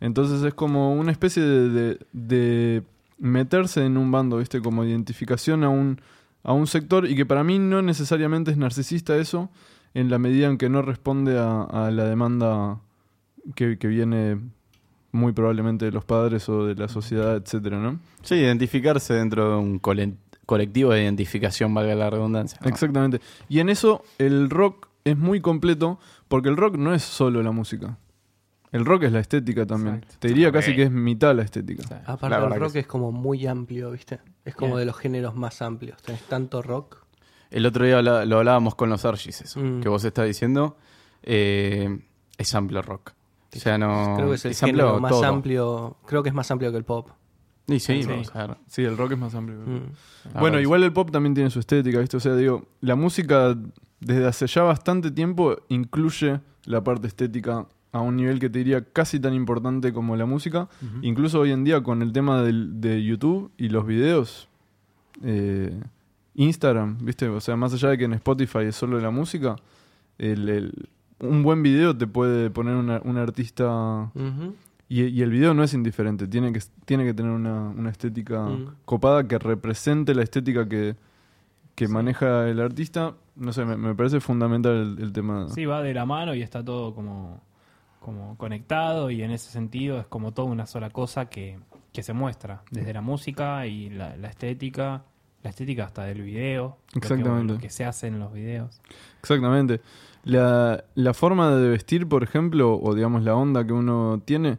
Entonces es como una especie de, de- de meterse en un bando, ¿viste? Como identificación a un, a un sector y que para mí no necesariamente es narcisista eso, en la medida en que no responde a, a la demanda que, que viene muy probablemente de los padres o de la sociedad, etcétera, ¿no? Sí, identificarse dentro de un cole- colectivo de identificación, valga la redundancia. ¿no? Exactamente. Y en eso el rock es muy completo porque el rock no es solo la música. El rock es la estética también. Exacto. Te diría casi que es mitad la estética. Aparte La el rock es como muy amplio, ¿viste? Es como Bien. de los géneros más amplios. Tenés tanto rock. El otro día lo hablábamos con los Argis, eso Mm. que vos estás diciendo. eh, es amplio rock. O sea, no. Creo que es el amplio género más todo. amplio. Creo que es más amplio que el pop. Y sí, Sí. vamos a ver. Sí, el rock es más amplio. Mm. Bueno, verdad igual el pop también tiene su estética, ¿viste? O sea, digo, la música desde hace ya bastante tiempo incluye la parte estética a un nivel que te diría casi tan importante como la música. Incluso hoy en día con el tema del- de YouTube y los videos, eh, Instagram, ¿viste? O sea, más allá de que en Spotify es solo la música, el- el- un buen video te puede poner una- un artista y el video no es indiferente, tiene que, tiene que tener una, una estética Mm. copada que represente la estética que, que maneja el artista. No sé, me, me parece fundamental el, el tema. Sí, va de la mano y está todo como, como conectado y en ese sentido es como toda una sola cosa que, que se muestra, desde la música y la, la estética, la estética hasta del video, lo que- Exactamente. lo que se hace en los videos. Exactamente. La, la forma de vestir, por ejemplo, o digamos la onda que uno tiene,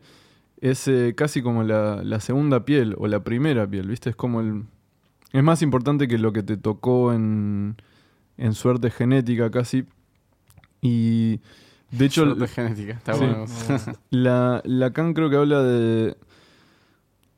es eh, casi como la, la segunda piel o la primera piel, ¿viste? Es como el... Es más importante que lo que te tocó en, en suerte genética casi. Y de hecho... Suerte genética, está Sí. bueno. La, Lacan creo que habla de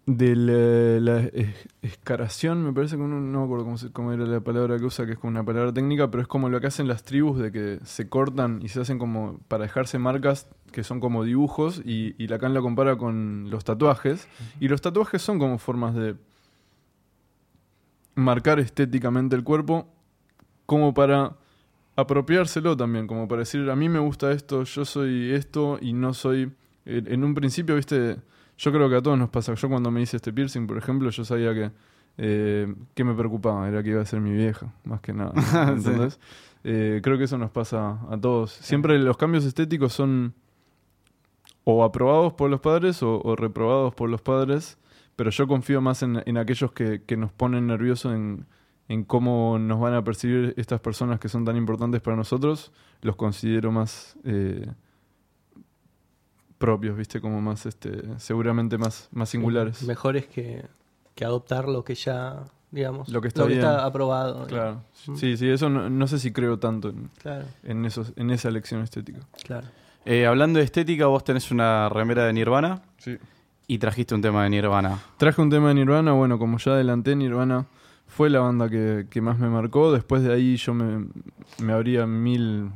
de la, la es- escaración, me parece que uno, no me acuerdo cómo, se- cómo era la palabra que usa, que es como una palabra técnica, pero es como lo que hacen las tribus de que se cortan y se hacen como para dejarse marcas que son como dibujos y, y Lacan la compara con los tatuajes y los tatuajes son como formas de marcar estéticamente el cuerpo como para apropiárselo también, como para decir, a mí me gusta esto, yo soy esto y no soy... En un principio, viste, yo creo que a todos nos pasa. Yo cuando me hice este piercing, por ejemplo, yo sabía que... Eh, ¿Qué me preocupaba? Era que iba a ser mi vieja, más que nada. ¿entendés? Eh, creo que eso nos pasa a todos. Siempre los cambios estéticos son o aprobados por los padres o, o reprobados por los padres, pero yo confío más en, en aquellos que, que nos ponen nerviosos en, en cómo nos van a percibir estas personas que son tan importantes para nosotros, los considero más eh, propios, ¿viste? Como más, este, seguramente más, más singulares. Mejores que, que adoptar lo que ya, digamos, Lo que está bien. aprobado. Claro. Mm. Sí, sí, eso no, no sé si creo tanto en, Claro, en, esos, en esa elección estética. claro. Eh, hablando de estética, vos tenés una remera de Nirvana Sí. y trajiste un tema de Nirvana. Traje un tema de Nirvana, bueno, como ya adelanté, Nirvana fue la banda que, más me marcó. Después de ahí yo me, me abría mil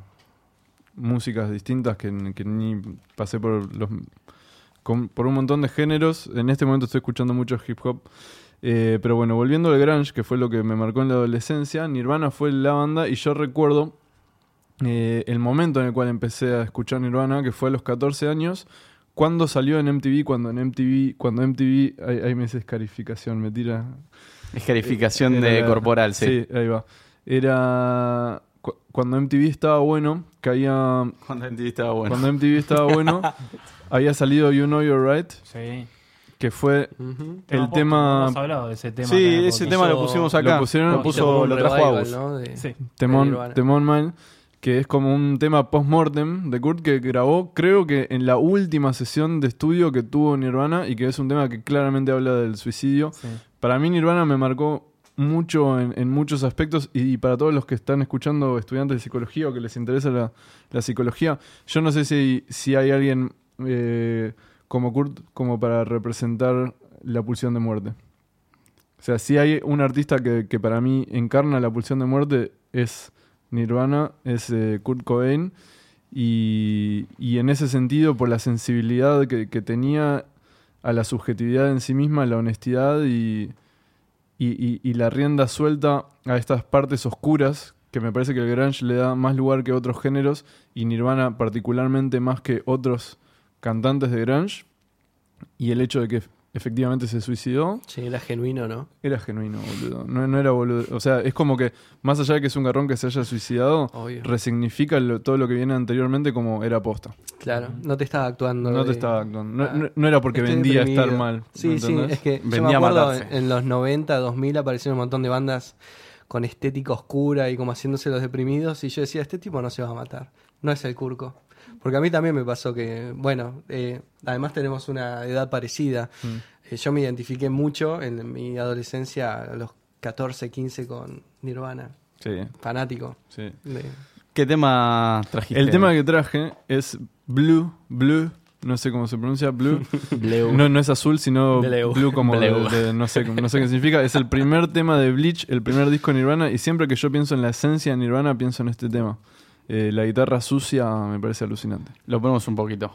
músicas distintas que, ni pasé por los por un montón de géneros. En este momento estoy escuchando mucho hip hop. Eh, pero bueno, volviendo al grunge, que fue lo que me marcó en la adolescencia, Nirvana fue la banda y yo recuerdo eh, el momento en el cual empecé a escuchar Nirvana, que fue a los 14 años, cuando salió en MTV, cuando en MTV, cuando MTV, ahí, ahí me dice escarificación, me tira Escarificación Era de corporal, sí. Sí, ahí va. Era cu- cuando MTV estaba bueno, caía Cuando MTV estaba bueno. cuando MTV estaba bueno, había salido You Know You're Right, Sí. que fue Ujú. el posta, tema Hemos hablado de ese tema. Sí, acá el ese tema lo pusimos acá. lo pusieron- lo, puso, lo trajo revival, Agus. ¿no? De- Sí. Temón, Nirvana. Temón Mine, que es como un tema post-mortem de Kurt que grabó, creo que en la última sesión de estudio que tuvo Nirvana y que es un tema que claramente habla del suicidio. Sí. Para mí Nirvana me marcó mucho en, muchos aspectos y, para todos los que están escuchando estudiantes de psicología o que les interesa la, psicología, yo no sé si, si hay alguien eh, como Kurt como para representar la pulsión de muerte. O sea, si hay un artista que, que para mí encarna la pulsión de muerte es Nirvana, es eh, Kurt Cobain y, y en ese sentido por la sensibilidad que tenía a la subjetividad en sí misma, la honestidad y, y, y- la rienda suelta a estas partes oscuras que me parece que el grunge le da más lugar que otros géneros y Nirvana particularmente más que otros cantantes de grunge y el hecho de que efectivamente se suicidó Sí, era genuino, ¿no? era genuino, boludo. No, no era boludo. O sea, es como que más allá de que es un garrón que se haya suicidado, Obvio. resignifica lo- todo lo que viene anteriormente como era posta. Claro, no te estaba actuando. No te estaba actuando. No, Ah, no- no era porque estoy vendía deprimido. estar mal. Sí, ¿me sí, es que yo me Vendía acuerdo en, en los 90, 2000 aparecieron un montón de bandas con estética oscura y como haciéndose los deprimidos y yo decía, este tipo no se va a matar, no es el Curco. Porque a mí también me pasó que, bueno, eh, además tenemos una edad parecida. Mm. Eh, yo me identifiqué mucho en mi adolescencia, a los 14, 15 con Nirvana, Sí, fanático. sí. de- ¿Qué tema trajiste? El tema que traje es Blue, Blue, no sé cómo se pronuncia, Blue. No, no es azul, sino Bleu. Blue como de- no, sé, no sé qué significa. Es el primer tema de Bleach, el primer disco de Nirvana, y siempre que yo pienso en la esencia de Nirvana, pienso en este tema. Eh, la guitarra sucia me parece alucinante. Lo ponemos un poquito.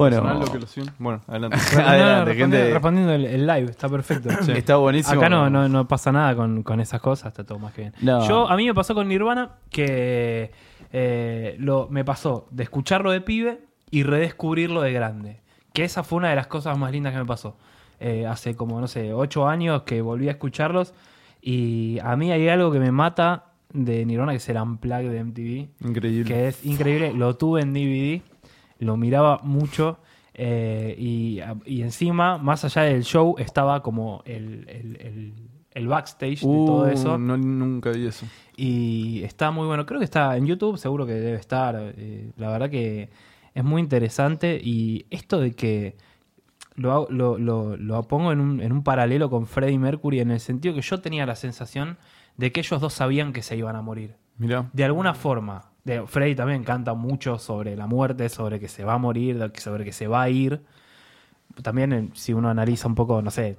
Bueno, personal, lo que lo siguen. Bueno, adelante. Adelante, respondiendo, gente. respondiendo el, el live, está perfecto. está buenísimo. Acá no, no, no pasa nada con, con esas cosas, está todo más que bien. No. Yo, a mí me pasó con Nirvana que eh, lo, me pasó de escucharlo de pibe y redescubrirlo de grande. Que esa fue una de las cosas más lindas que me pasó. Eh, hace como, no sé, ocho años que volví a escucharlos y a mí hay algo que me mata de Nirvana, que es el Unplugged de MTV Increíble. que es increíble. Lo tuve en DVD, lo miraba mucho eh, y, y encima, más allá del show, estaba como el, el- el- el backstage de todo Uh, eso. no, nunca vi eso. Y está muy bueno. Creo que está en YouTube, seguro que debe estar. eh, la verdad que es muy interesante. Y esto de que lo, lo, lo- lo pongo en un, en un paralelo con Freddie Mercury, en el sentido que yo tenía la sensación de que ellos dos sabían que se iban a morir Mirá. de alguna forma. De, Freddy también canta mucho sobre la muerte, sobre que se va a morir, sobre que se va a ir. También, eh, si uno analiza un poco, no sé,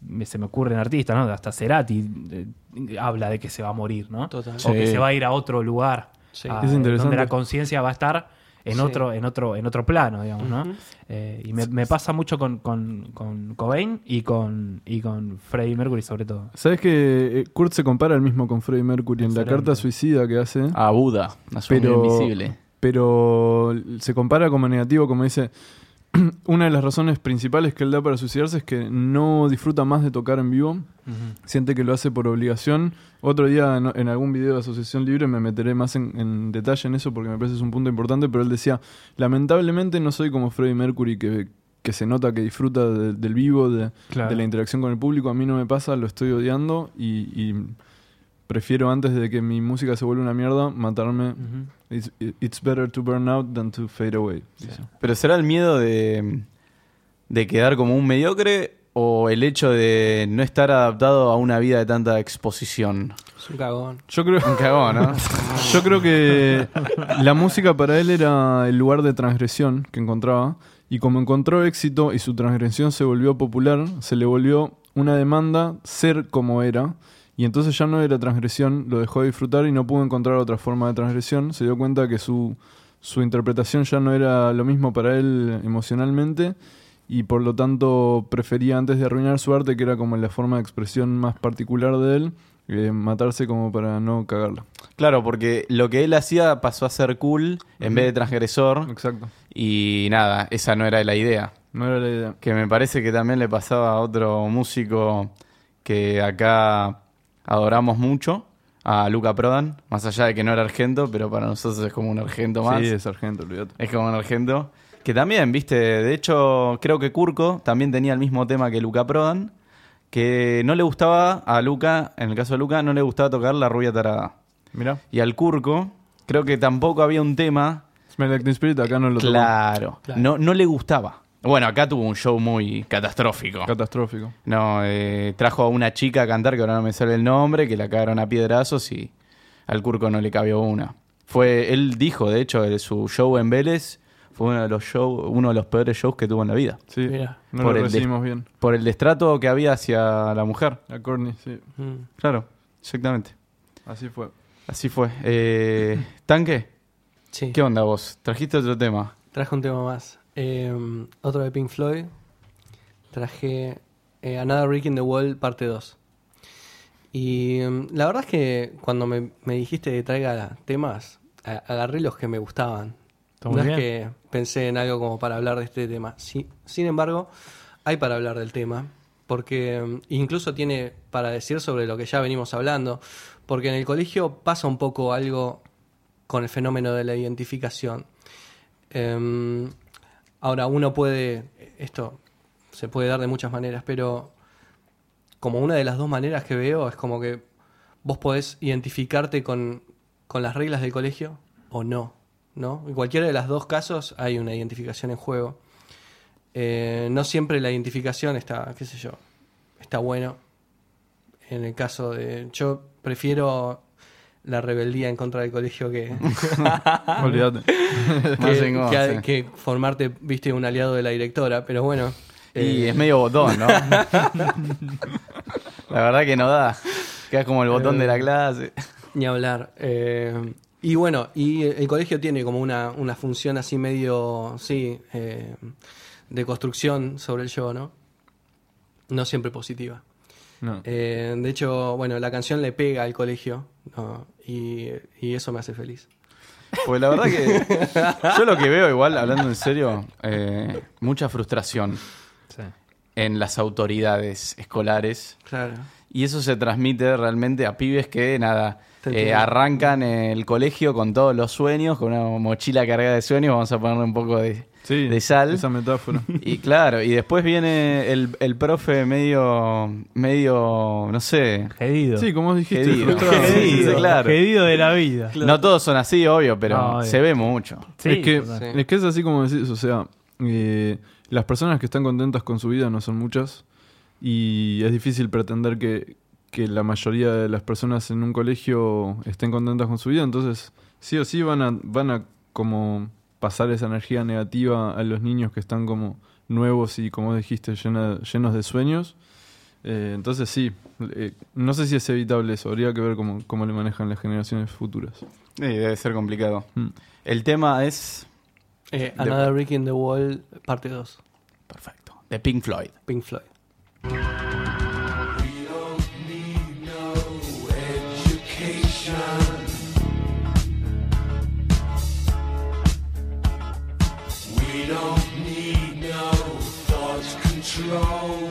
me- se me ocurren artistas, ¿no? Hasta Cerati eh, habla de que se va a morir, ¿no? Total. O Sí. que se va a ir a otro lugar. Sí. a- Es interesante. Donde la conciencia va a estar en Sí. otro, en otro, en otro plano, digamos, ¿no? Eh, y me, me pasa mucho con, con, con Cobain y con, y con Freddie Mercury sobre todo. ¿Sabes que eh, Kurt se compara el mismo con Freddie Mercury en la carta suicida que hace? A Buda, una sombra pero, invisible. pero se compara como negativo, como dice, una de las razones principales que él da para suicidarse es que no disfruta más de tocar en vivo, siente que lo hace por obligación. Otro día en, en algún video de Asociación Libre me meteré más en, en detalle en eso porque me parece que es un punto importante, pero él decía, lamentablemente no soy como Freddie Mercury que, que se nota que disfruta de- del vivo, de, Claro. de la interacción con el público, a mí no me pasa, lo estoy odiando y, y prefiero antes de que mi música se vuelva una mierda, matarme. It's, it's better to burn out than to fade away. Pero será el miedo de, de quedar como un mediocre o el hecho de no estar adaptado a una vida de tanta exposición. Es un cagón. Yo creo, Un cagón, ¿no? yo creo que la música para él era el lugar de transgresión que encontraba. Y como encontró éxito y su transgresión se volvió popular, se le volvió una demanda ser como era. Y entonces ya no era transgresión, lo dejó de disfrutar y no pudo encontrar otra forma de transgresión. Se dio cuenta que su, su interpretación ya no era lo mismo para él emocionalmente y por lo tanto prefería antes de arruinar su arte, que era como la forma de expresión más particular de él, eh, matarse como para no cagarla. Claro, porque lo que él hacía pasó a ser cool en vez de transgresor. Exacto. Y nada, esa no era la idea. No era la idea. Que me parece que también le pasaba a otro músico que acá adoramos mucho, a Luca Prodan, más allá de que no era argento, pero para nosotros es como un argento más. Sí, es sargento, olvídate. Es como un argento. Que también, viste, de hecho, creo que Kurko también tenía el mismo tema que Luca Prodan, que no le gustaba a Luca, en el caso de Luca, no le gustaba tocar la rubia tarada. Mirá, Y al Kurko, creo que tampoco había un tema Smell Like Spirit acá no lo tocó. claro, Claro. No, no le gustaba. Bueno, acá tuvo un show muy catastrófico. Catastrófico. No, eh, trajo a una chica a cantar, que ahora no me sale el nombre, que la cagaron a piedrazos y al Curco no le cabió una. Fue, él dijo, de hecho, de su show en Vélez fue uno de los show, uno de los peores shows que tuvo en la vida. Sí, Mirá. no Por lo el de- recibimos bien. Por el destrato que había hacia la mujer. A Courtney, sí. Mm. Claro, exactamente. Así fue. Así fue. Eh, ¿Tanque? Sí. ¿Qué onda vos? ¿Trajiste otro tema? Traje un tema más. Eh, otro de Pink Floyd. Traje eh, Another Brick in the Wall, parte 2. Y mm, la verdad es que cuando me, me dijiste que traiga temas, a- agarré los que me gustaban. No es que pensé en algo como para hablar de este tema. Sí, sin embargo, hay para hablar del tema. Porque mm, incluso tiene para decir sobre lo que ya venimos hablando. Porque en el colegio pasa un poco algo con el fenómeno de la identificación. Em, ahora, uno puede, esto se puede dar de muchas maneras, pero como una de las dos maneras que veo es como que vos podés identificarte con, con las reglas del colegio o no, ¿no? En cualquiera de los dos casos hay una identificación en juego. Eh, no siempre la identificación está, qué sé yo, está bueno. En el caso de... Yo prefiero la rebeldía en contra del colegio que, Olvídate. Que, que- formarte, viste, un aliado de la directora, pero bueno. Y eh, es medio botón, ¿no? la verdad que no da. Queda como el botón de la clase. Ni hablar. eh, Y bueno, y el colegio tiene como una, una función así medio, sí, eh, de construcción sobre el yo, ¿no? No siempre positiva. No. Eh, de hecho, bueno, la canción le pega al colegio ¿no? y, y eso me hace feliz. Pues la verdad que yo lo que veo igual, hablando en serio, eh, mucha frustración Sí. en las autoridades escolares. Claro. Y eso se transmite realmente a pibes que, nada, eh, arrancan el colegio con todos los sueños, con una mochila cargada de sueños, vamos a ponerle un poco de, Sí, de sal. Esa metáfora. Y claro, y después viene el, el profe medio, medio, no sé. Gedido. Sí, como dijiste, Gedido. Gedido. Claro. Gedido de la vida. No todos son así, obvio, pero No, obvio. se ve mucho. Sí, es, que, total. es que es así como decís, o sea, eh, las personas que están contentas con su vida no son muchas y es difícil pretender que, que la mayoría de las personas en un colegio estén contentas con su vida, entonces sí o sí van a, van a como pasar esa energía negativa a los niños que están como nuevos y como dijiste, llena- llenos de sueños. Eh, entonces sí, eh, no sé si es evitable eso, habría que ver cómo, cómo le manejan las generaciones futuras. Sí, debe ser complicado. Mm. El tema es. Eh, Another Brick in the Wall, parte 2. Perfecto. De Pink Floyd. Pink Floyd. Don't need no thought control.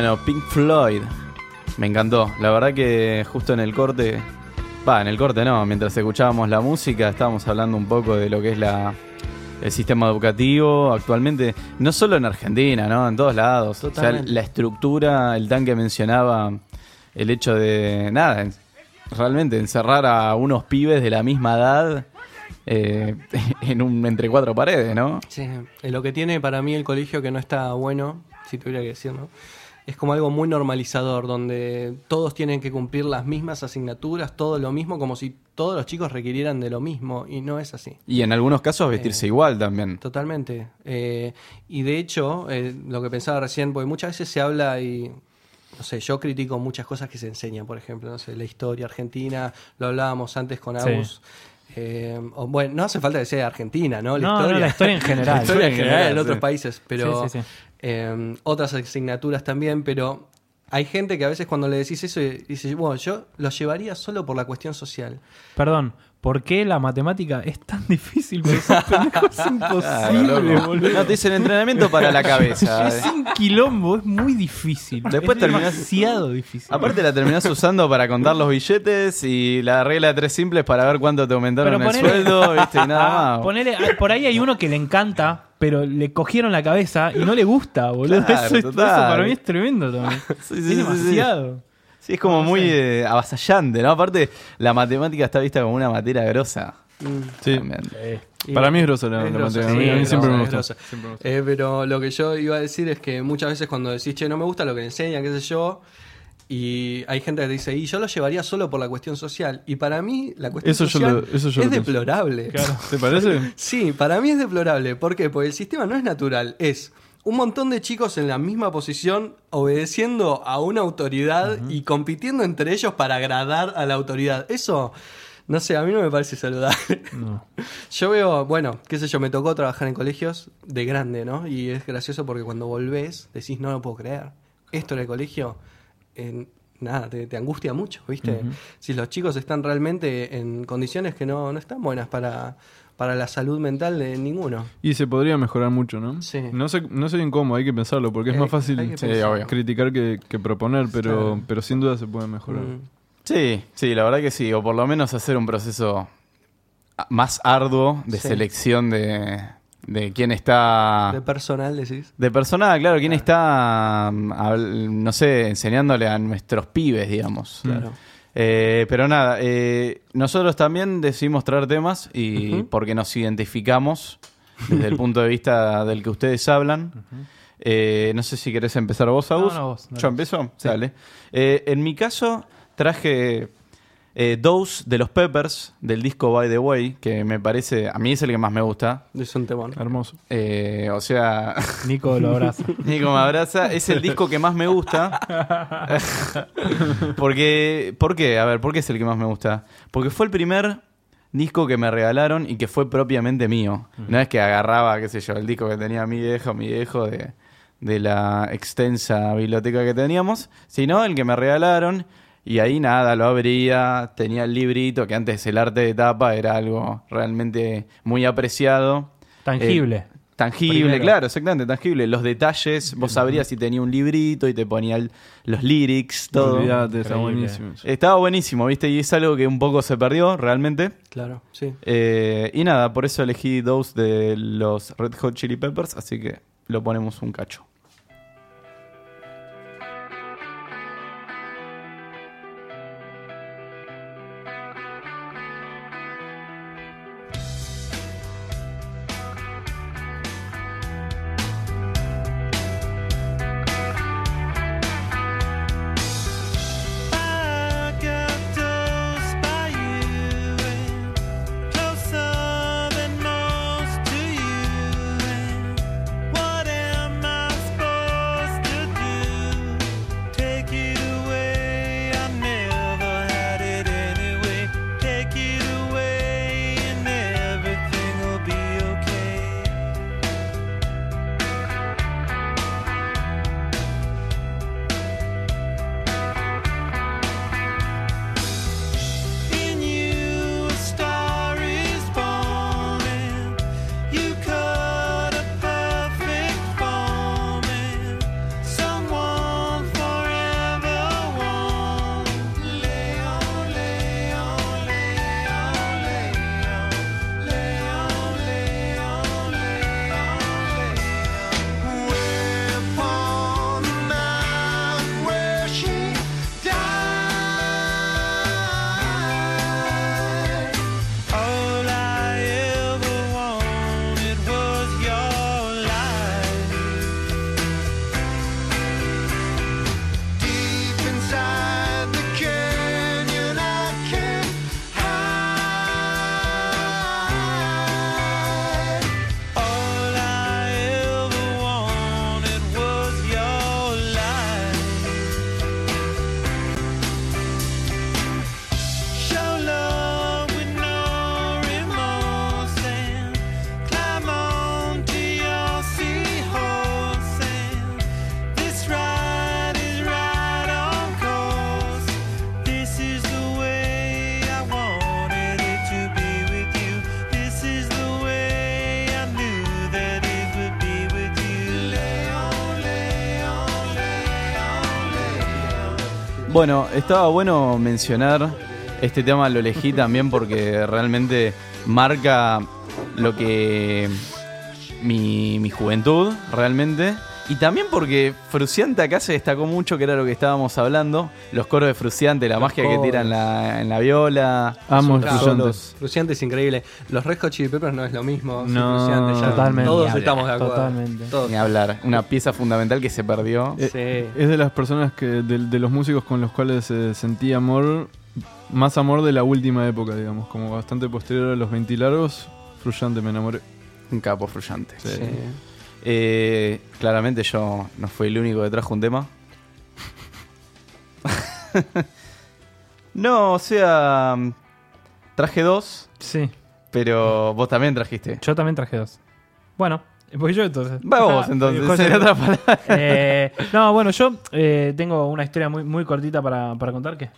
Bueno, Pink Floyd. Me encantó. La verdad que justo en el corte. Va, en el corte no. Mientras escuchábamos la música, estábamos hablando un poco de lo que es la. El sistema educativo actualmente, no solo en Argentina, ¿no? En todos lados. O sea, Totalmente. la estructura, el tan que mencionaba, el hecho de, nada, en- realmente encerrar a unos pibes de la misma edad eh, en un entre cuatro paredes, ¿no? Sí, lo que tiene para mí el colegio que no está bueno, si tuviera que decirlo, es como algo muy normalizador, donde todos tienen que cumplir las mismas asignaturas, todo lo mismo, como si todos los chicos requirieran de lo mismo, y no es así. Y en algunos casos vestirse Eh, igual también. Totalmente. Eh, y de hecho, eh, lo que pensaba recién, porque muchas veces se habla y, no sé, yo critico muchas cosas que se enseñan, por ejemplo, no sé, la historia argentina, lo hablábamos antes con Sí. Agus. Eh, o, bueno, no hace falta que sea argentina, ¿no? No, no, la historia en general. La historia en general en sí. otros países, pero Sí, sí, sí. Eh, otras asignaturas también, pero hay gente que a veces cuando le decís eso dice, bueno, yo lo llevaría solo por la cuestión social. Perdón, ¿por qué la matemática es tan difícil? Porque esos pendejos es imposible, boludo. No te dicen entrenamiento para la cabeza. Es un quilombo, es muy difícil. Después es terminás- demasiado difícil. Aparte la terminás usando para contar los billetes y la regla de tres simples para ver cuánto te aumentaron el sueldo, ¿viste? Y nada Ah, más. ponele- ah, por ahí hay uno que le encanta, pero le cogieron la cabeza y no le gusta, boludo. Claro, eso, eso para mí es tremendo también. Sí, sí, es sí, sí, sí. es como No muy eh, avasallante, ¿no? Aparte, la matemática está vista como una materia grosa. Sí. También. Y- Para mí es grosa la, Es la grosa, materia. A mí- sí, a mí es siempre me es. Siempre gustó. Eh, pero lo que yo iba a decir es que muchas veces cuando decís, che, no me gusta lo que enseña, qué sé yo, y hay gente que te dice, y yo lo llevaría solo por la cuestión social. Y para mí, la cuestión Eso yo social lo- eso yo es lo pienso. deplorable. ¿Te parece? Sí, para mí es deplorable. ¿Por qué? Porque el sistema no es natural, es un montón de chicos en la misma posición obedeciendo a una autoridad y compitiendo entre ellos para agradar a la autoridad. Eso, no sé, a mí no me parece saludable. No. Yo veo, bueno, qué sé yo, me tocó trabajar en colegios de grande, ¿no? Y es gracioso porque cuando volvés decís, no lo puedo creer. Esto en el colegio, en- nada, te, te angustia mucho, ¿viste? Si los chicos están realmente en condiciones que no, no están buenas para, para la salud mental de ninguno. Y se podría mejorar mucho, ¿no? Sí. No sé, no sé bien cómo, hay que pensarlo, porque es Hay- más fácil que criticar que, que proponer, pero, pero sin duda se puede mejorar. Mm. Sí, sí, la verdad que sí. O por lo menos hacer un proceso más arduo de Sí. selección de, de quién está... De personal, decís. De personal, claro, quién está, mm, no sé, enseñándole a nuestros pibes, digamos. Claro. Eh, pero nada, eh, nosotros también decidimos traer temas y porque nos identificamos desde el punto de vista del que ustedes hablan. Eh, no sé si querés empezar vos, No, Agus. no, vos, dale. ¿Yo empiezo? Dale. Eh, en mi caso, traje eh, Dose de los Peppers, del disco By the Way, que me parece, a mí es el que más me gusta. Es un temón. Hermoso. Eh, o sea, Nico lo abraza. Nico me abraza, es el disco que más me gusta. Porque, ¿por qué? A ver, ¿por qué es el que más me gusta? Porque fue el primer disco que me regalaron y que fue propiamente mío. No es que agarraba, qué sé yo, el disco que tenía mi viejo, mi viejo de, de la extensa biblioteca que teníamos, sino el que me regalaron y ahí nada, lo abría, tenía el librito, que antes el arte de tapa era algo realmente muy apreciado. Tangible. Eh, Tangible, Primero. claro, exactamente, tangible. Los detalles, vos sabrías si tenía un librito y te ponía el- los lyrics, todo. Buenísimo. eso. Estaba buenísimo, ¿viste? Y es algo que un poco se perdió realmente. Claro, sí. Eh, y nada, por eso elegí Dose de los Red Hot Chili Peppers, así que lo ponemos un cacho. Bueno, estaba bueno mencionar este tema, lo elegí también porque realmente marca lo que mi, mi juventud, realmente. Y también porque Fruciante acá se destacó mucho, que era lo que estábamos hablando. Los coros de Fruciante, la Los magia que tiran en la, en la viola. Amo Fruciante. es increíble. Los Red Hot Chili Peppers no es lo mismo. No, Fruciante, ya totalmente. Todos estamos de acuerdo. totalmente. Todos. Ni hablar. Una pieza fundamental que se perdió. Eh, Sí. Es de las personas que, de, de los músicos con los cuales eh, sentí amor, más amor de la última época, digamos, como bastante posterior a los 20 largos, Fruyante me enamoré. Un capo Fruciante. Sí. Sí. Eh, claramente yo no fui el único que trajo un tema. no, o sea, traje dos, Sí, pero vos también trajiste. yo también traje dos. Bueno, voy yo entonces. Va vos Ah, entonces, José. Eh, no, bueno, yo eh, tengo una historia muy, muy cortita para, para contar. ¿Qué?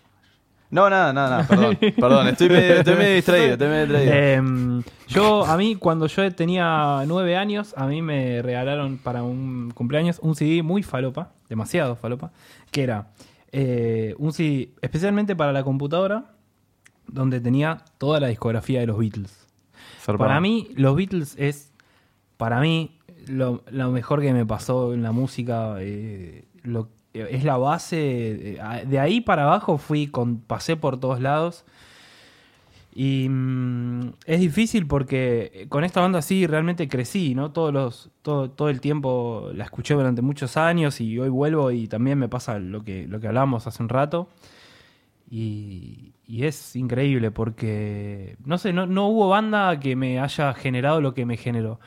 No, nada, nada, nada, perdón, perdón, estoy medio, estoy medio distraído, estoy medio distraído. Eh, yo, a mí, cuando yo tenía nueve años, a mí me regalaron para un cumpleaños un CD muy falopa, demasiado falopa, que era eh, un CD especialmente para la computadora, donde tenía toda la discografía de los Beatles. Zarpado. Para mí, los Beatles es, para mí, lo, lo mejor que me pasó en la música. eh, lo- es la base. eh, De ahí para abajo fui con, pasé por todos lados. Y mm, es difícil porque con esta banda sí realmente crecí, ¿no? Todos los, todo, todo el tiempo la escuché durante muchos años y hoy vuelvo y también me pasa lo que, lo que hablamos hace un rato. Y, y es increíble porque, no sé, no, no hubo banda que me haya generado lo que me generó.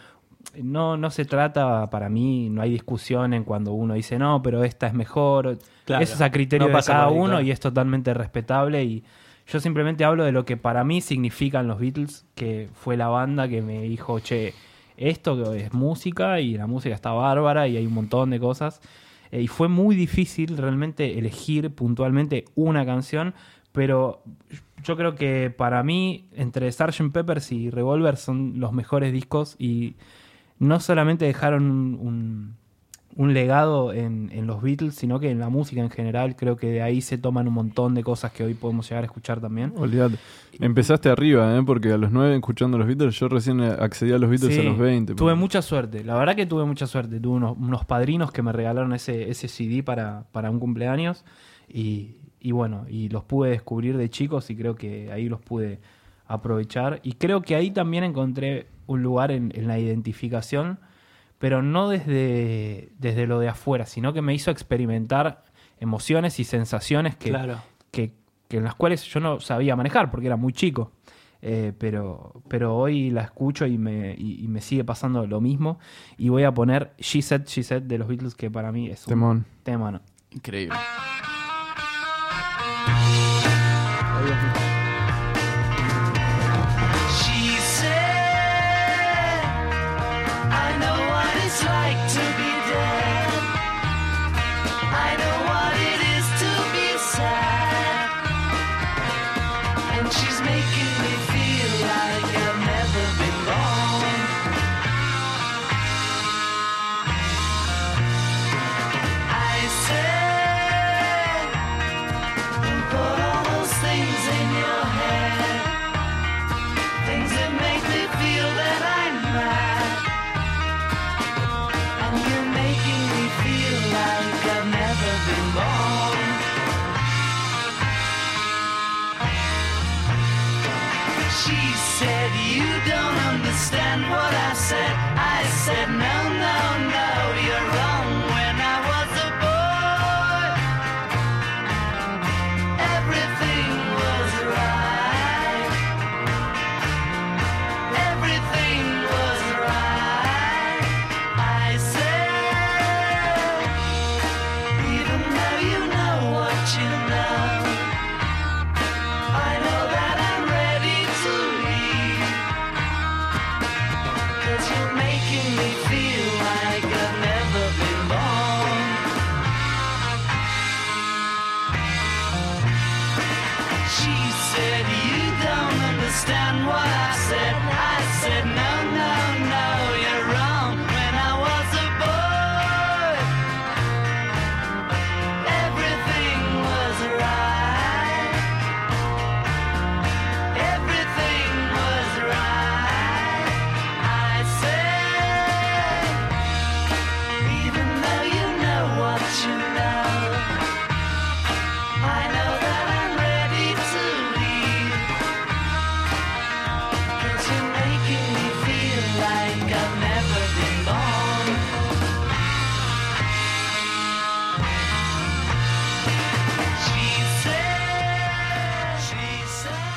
No, no se trata, para mí, no hay discusión en cuando uno dice, no, pero esta es mejor. Claro, Eso es a criterio no de cada ahí, uno claro. y es totalmente respetable. Y yo simplemente hablo de lo que para mí significan los Beatles, que fue la banda que me dijo, che, esto es música y la música está bárbara y hay un montón de cosas. Eh, y fue muy difícil realmente elegir puntualmente una canción, pero yo creo que para mí, entre Sgt. Peppers y Revolver son los mejores discos y no solamente dejaron un, un- un legado en, en los Beatles, sino que en la música en general. Creo que de ahí se toman un montón de cosas que hoy podemos llegar a escuchar también. Olvídate. Empezaste arriba, ¿eh? porque a los 9 escuchando los Beatles, yo recién accedí a los Beatles Sí, a los 20. Tuve porque- mucha suerte, la verdad que tuve mucha suerte. Tuve unos, unos padrinos que me regalaron ese, ese CD para, para un cumpleaños y, y bueno, y los pude descubrir de chicos y creo que ahí los pude aprovechar. Y creo que ahí también encontré un lugar en, en la identificación, pero no desde, desde lo de afuera, sino que me hizo experimentar emociones y sensaciones que, Claro. que, que en las cuales yo no sabía manejar porque era muy chico. Eh, pero, pero hoy la escucho y me, y, y me sigue pasando lo mismo. Y voy a poner She Said, She Said de los Beatles, que para mí es un Temón. tema. ¿no? Increíble.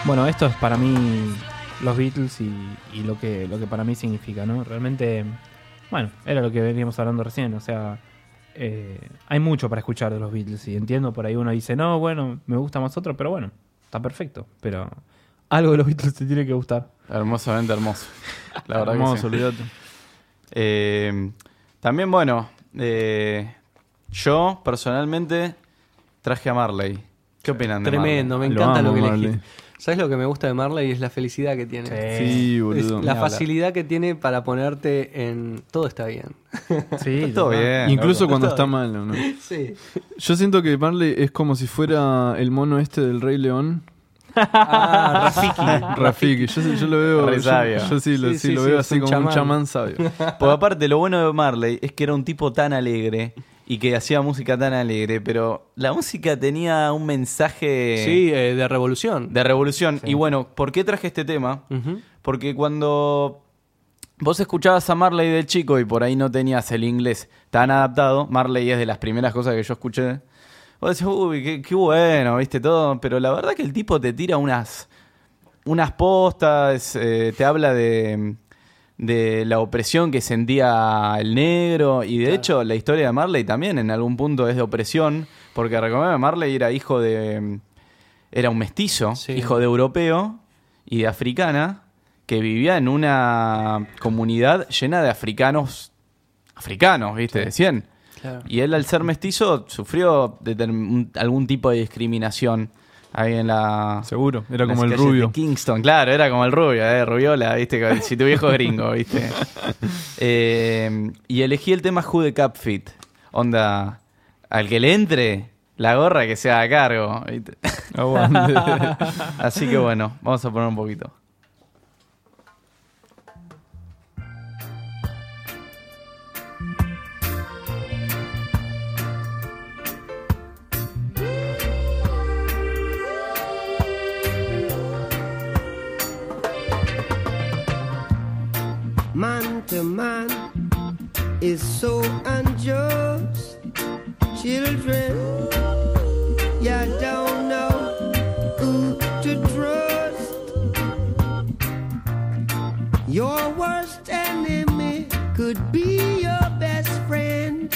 Bueno, esto es para mí los Beatles y, y lo que lo que para mí significa, ¿no? Realmente, bueno, era lo que veníamos hablando recién, o sea, eh, hay mucho para escuchar de los Beatles y entiendo, por ahí uno dice, no, bueno, me gusta más otro, pero bueno, está perfecto, pero algo de los Beatles te tiene que gustar. Hermosamente hermoso. La verdad que Hermoso, sí. olvídate. Eh, también, bueno, eh, yo personalmente traje a Marley. ¿Qué opinan de Tremendo, me Lo encanta lo, amo, que Marley. ¿Sabes lo que me gusta de Marley? Es la felicidad que tiene. Sí, boludo. la facilidad que tiene para ponerte en todo está bien. Sí? Todo bien. Incluso loco. cuando está malo, ¿no? Sí. Yo siento que Marley es como si fuera el mono este del Rey León. Ah, Rafiki. Rafiki. Yo, yo lo veo. Re yo, sabio. yo sí, lo, Sí, sí, sí, lo sí, veo así un como un chamán. chamán sabio. Porque aparte, lo bueno de Marley es que era un tipo tan alegre y que hacía música tan alegre, pero la música tenía un mensaje Sí, eh, de revolución. de revolución. Y bueno, ¿por qué traje este tema? Porque cuando vos escuchabas a Marley del chico y por ahí no tenías el inglés tan adaptado, Marley es de las primeras cosas que yo escuché. Vos decís, uy, qué, qué bueno, viste todo. Pero la verdad que el tipo te tira unas, unas postas, eh, te habla de, de la opresión que sentía el negro. Y de hecho, la historia de Marley también en algún punto es de opresión. Porque recordame, Marley era hijo de. Era un mestizo, Sí. hijo de europeo y de africana, que vivía en una comunidad llena de africanos. Africanos, ¿viste? De 100. Claro. Y él, al ser mestizo, sufrió algún tipo de discriminación ahí en la. Seguro. Era como el rubio. de Kingston, claro, era como el rubio, eh, Rubiola, ¿viste? Si tu viejo es gringo, ¿viste? Eh, y elegí el tema Who the Cap Fit. Onda, al que le entre, la gorra que se haga cargo, ¿viste? Así que bueno, vamos a poner un poquito. To man is so unjust. Children, you don't know who to trust. Your worst enemy could be your best friend.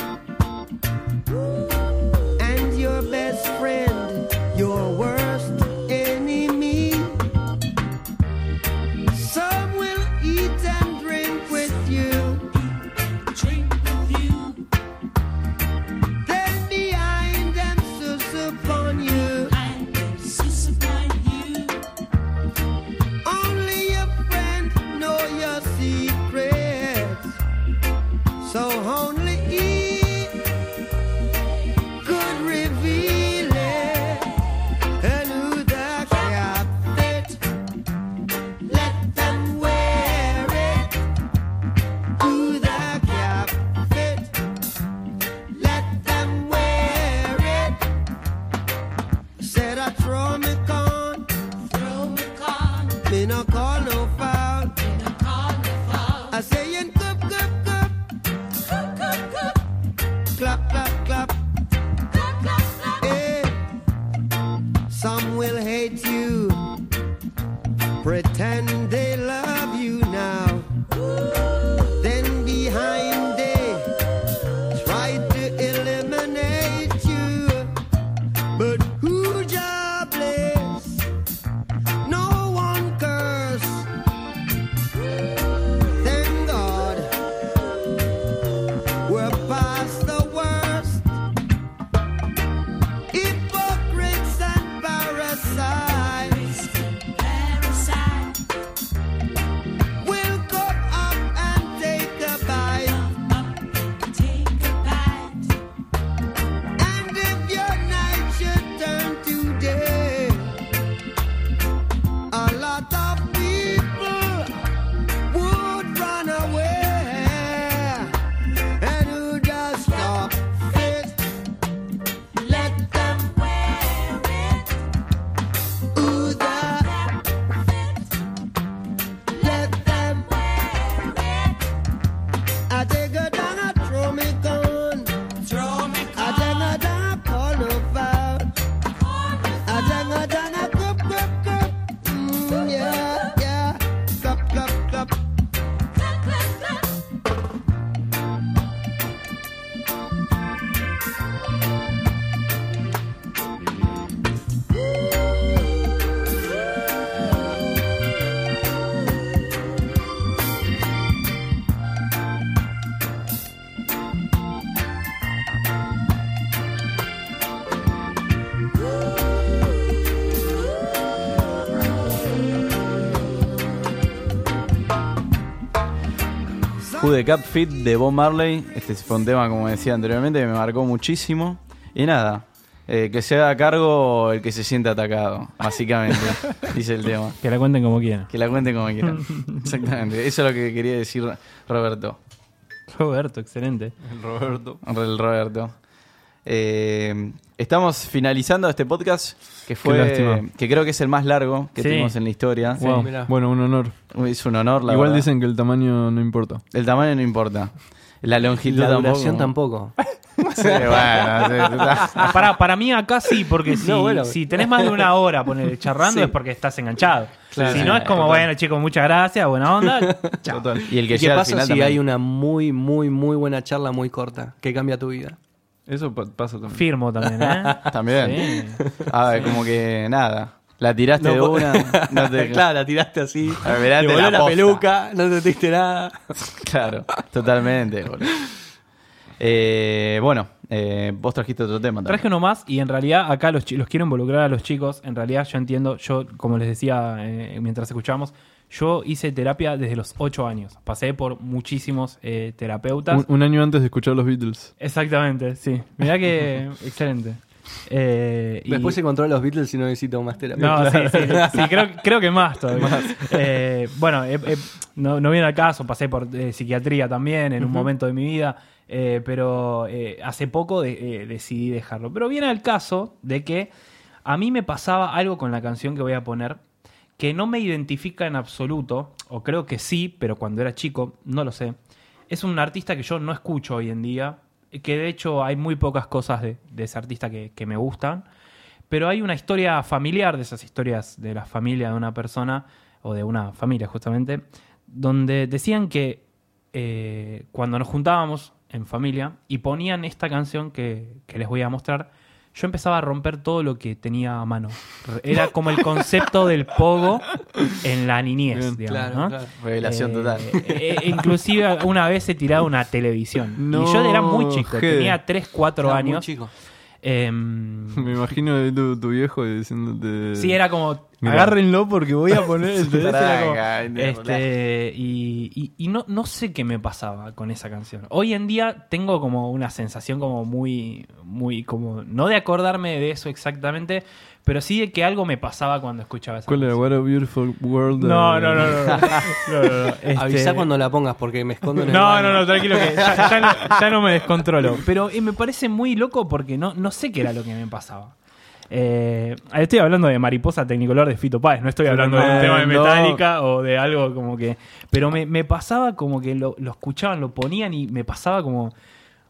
It The Cap Fit de Bob Marley. Este fue un tema, como decía anteriormente, que me marcó muchísimo. Y nada, eh, que se haga cargo el que se siente atacado, básicamente, dice el tema. Que la cuenten como quieran. Que la cuenten como quieran. Exactamente, eso es lo que quería decir Roberto. Roberto, excelente. El Roberto. El Roberto. Eh, estamos finalizando este podcast que fue que creo que es el más largo que Sí. tuvimos en la historia. Wow. mirá. Bueno, un honor. Es un honor, la Igual verdad. dicen que el tamaño no importa. El tamaño no importa. La longitud La tampoco. duración tampoco. Sí, bueno, sí, está- Para, para mí acá sí, porque si, No, bueno. si tenés más de una hora poner, charlando Sí. es porque estás enganchado. Claro. si no es como, Total. bueno chicos, muchas gracias, buena onda, chao. Total. Y el que ¿Y qué pasa final si también. hay una muy, muy, muy buena charla muy corta que cambia tu vida? Eso pa- pasa también. Firmo también, ¿eh? También. Sí. A ver, como que nada. La tiraste No, de una. No te... claro, la tiraste así. A ver, te voló la la, peluca, no te diste nada. Claro, totalmente. boludo. Eh, bueno, eh, vos trajiste otro tema. también. Traje uno más y en realidad acá los, los quiero involucrar a los chicos. En realidad yo entiendo, yo como les decía eh, mientras escuchábamos, yo hice terapia desde los 8 años. Pasé por muchísimos eh, terapeutas. Un, un año antes de escuchar los Beatles. Exactamente, sí. Mirá que excelente. Eh, y- Después se encontró a los Beatles y no necesito más terapia. No, sí, sí, sí, creo, creo que más todavía. Eh, bueno, eh, eh, no, no viene al caso, pasé por eh, psiquiatría también en un momento de mi vida, eh, pero eh, hace poco de- eh, decidí dejarlo. Pero viene al caso de que a mí me pasaba algo con la canción que voy a poner que no me identifica en absoluto, o creo que sí, pero cuando era chico, no lo sé. Es un artista que yo no escucho hoy en día, que de hecho hay muy pocas cosas de, de ese artista que, me gustan, pero hay una historia familiar, de esas historias de la familia de una persona, o de una familia justamente, donde decían que eh, cuando nos juntábamos en familia y ponían esta canción que, que les voy a mostrar, yo empezaba a romper todo lo que tenía a mano. Era como el concepto del pogo en la niñez, digamos, Claro, ¿no? claro. Revelación Eh, total. eh, inclusive una vez he tirado una televisión. No, y yo era muy chico, tenía 3, 4 Era muy años. chico. Em, Me imagino de tu, tu viejo diciéndote. sí, era como, Mirá. agárrenlo porque voy a poner el este, y y- y no, no sé qué me pasaba con esa canción. Hoy en día tengo como una sensación como muy, muy, como, no de acordarme de eso exactamente, pero sí de que algo me pasaba cuando escuchaba esa ¿Cuál era? What a Beautiful World. No, eh, no, no, no. no, no, no, no. Este- Avisá cuando la pongas porque me escondo en el no, baño. no, no, tranquilo que ya, ya no, ya no me descontrolo. Pero eh, me parece muy loco porque no, no sé qué era lo que me pasaba. Eh, estoy hablando de Mariposa Tecnicolor de Fito Páez, no estoy hablando de un tema de no. Metallica o de algo como que... Pero me, me pasaba como que lo, lo escuchaban, lo ponían y me pasaba como...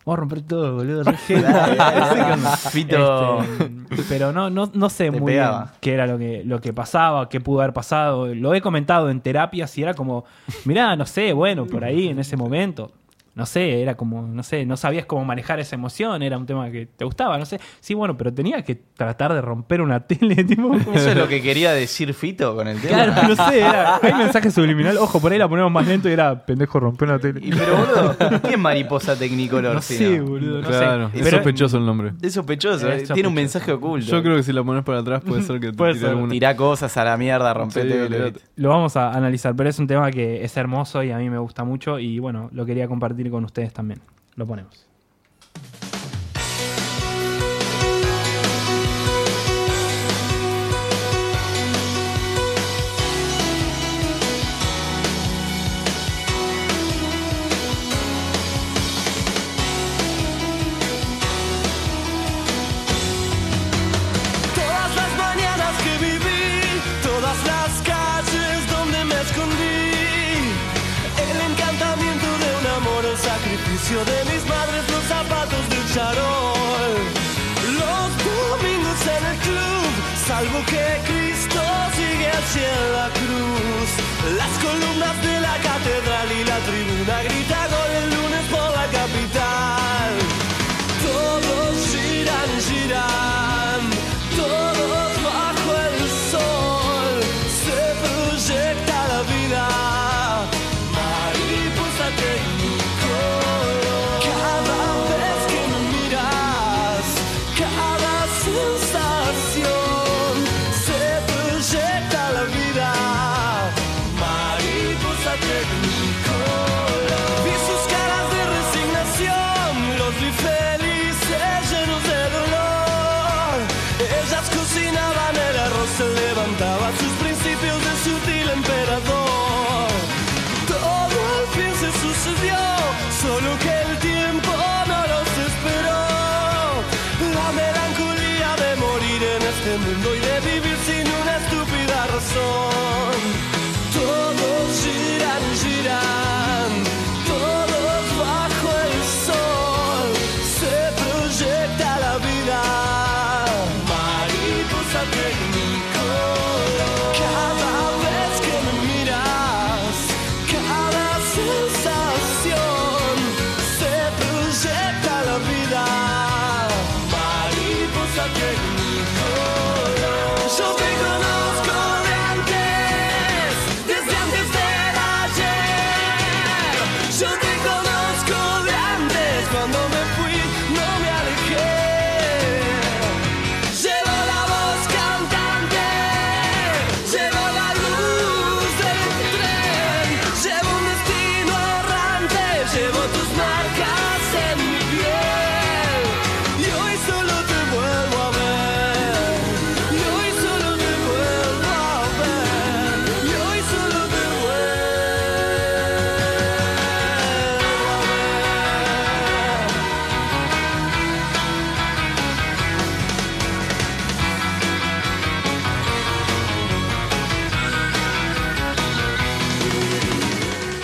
Vamos a romper todo, boludo. re heavy". No sé qué onda. Fito. Este, pero no, no, no sé Te muy bien qué era lo que, lo que pasaba, qué pudo haber pasado. Lo he comentado en terapias y era como, mirá, no sé, bueno, por ahí en ese momento. No sé, era como, no sé, no sabías cómo manejar esa emoción, era un tema que te gustaba, no sé. Sí, bueno, pero tenía que tratar de romper una tele, tipo. Eso es lo que quería decir Fito con el tema. Claro, no sé, era, hay mensaje subliminal, ojo, por ahí la ponemos más lento y era pendejo romper una tele. Y pero boludo, ¿qué es mariposa tecnicolor? No sé, boludo, no Claro, sé. es Pero- sospechoso el nombre. Es sospechoso, Es eh, sospechoso. tiene un mensaje oculto. Yo creo que si la pones para atrás puede ser que te Puede tire ser. alguna. Tirá cosas a la mierda, rompete. Sí. Lo vamos a analizar, pero es un tema que es hermoso y a mí me gusta mucho y bueno, lo quería compartir con ustedes también. Lo ponemos. La cruz, las columnas de la catedral y la tribuna grita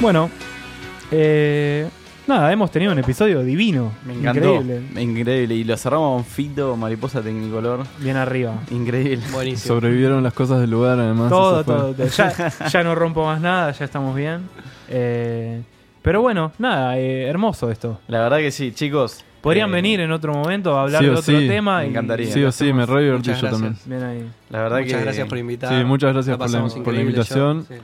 Bueno, eh, nada, hemos tenido un episodio divino. Me encantó. Increíble. Increíble. Y lo cerramos con Fito, Mariposa Tecnicolor. Bien arriba. Increíble. Buenísimo. Sobrevivieron las cosas del lugar, además. Todo, todo. Ya, ya no rompo más nada, ya estamos bien. Eh, pero bueno, nada, eh, hermoso esto. La verdad que sí, chicos. Podrían eh, venir en otro momento a hablar sí de otro sí, tema. me encantaría. Sí o sí, me re divertí yo también. Bien ahí. La verdad Muchas que. gracias por invitar. Sí, muchas gracias por la- por la invitación. Sí.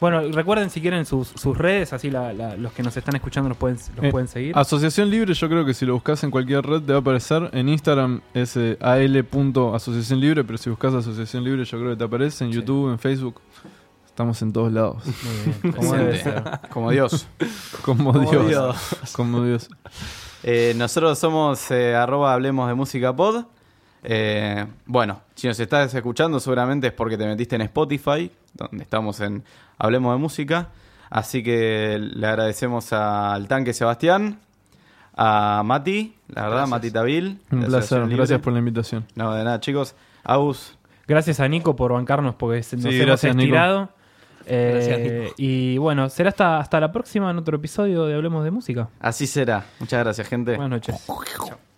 Bueno, recuerden si quieren sus, sus redes, así la- la- los que nos están escuchando los pueden, los Eh, pueden seguir. Asociación Libre, yo creo que si lo buscas en cualquier red te va a aparecer. En Instagram es eh, al.asociación libre, pero si buscas Asociación Libre yo creo que te aparece. En YouTube, en Facebook. Estamos en todos lados. Muy bien, como debe ser. Como Dios. Como, Como Dios. Dios. Como Dios. Eh, nosotros somos eh, arroba hablemos de música pod. Eh, bueno, si nos estás escuchando seguramente es porque te metiste en Spotify, donde estamos en Hablemos de Música. Así que le agradecemos al tanque Sebastián, a Mati, la verdad, Gracias. Mati Tabil. Un placer. Gracias por la invitación. No, de nada, chicos. Aus, Gracias a Nico por bancarnos porque se- nos Sí, hemos gracias, Nico. estirado. Eh, Gracias, Nico. y bueno, será hasta, hasta la próxima en otro episodio de Hablemos de Música. así será. Muchas gracias, gente. Buenas noches. Chao.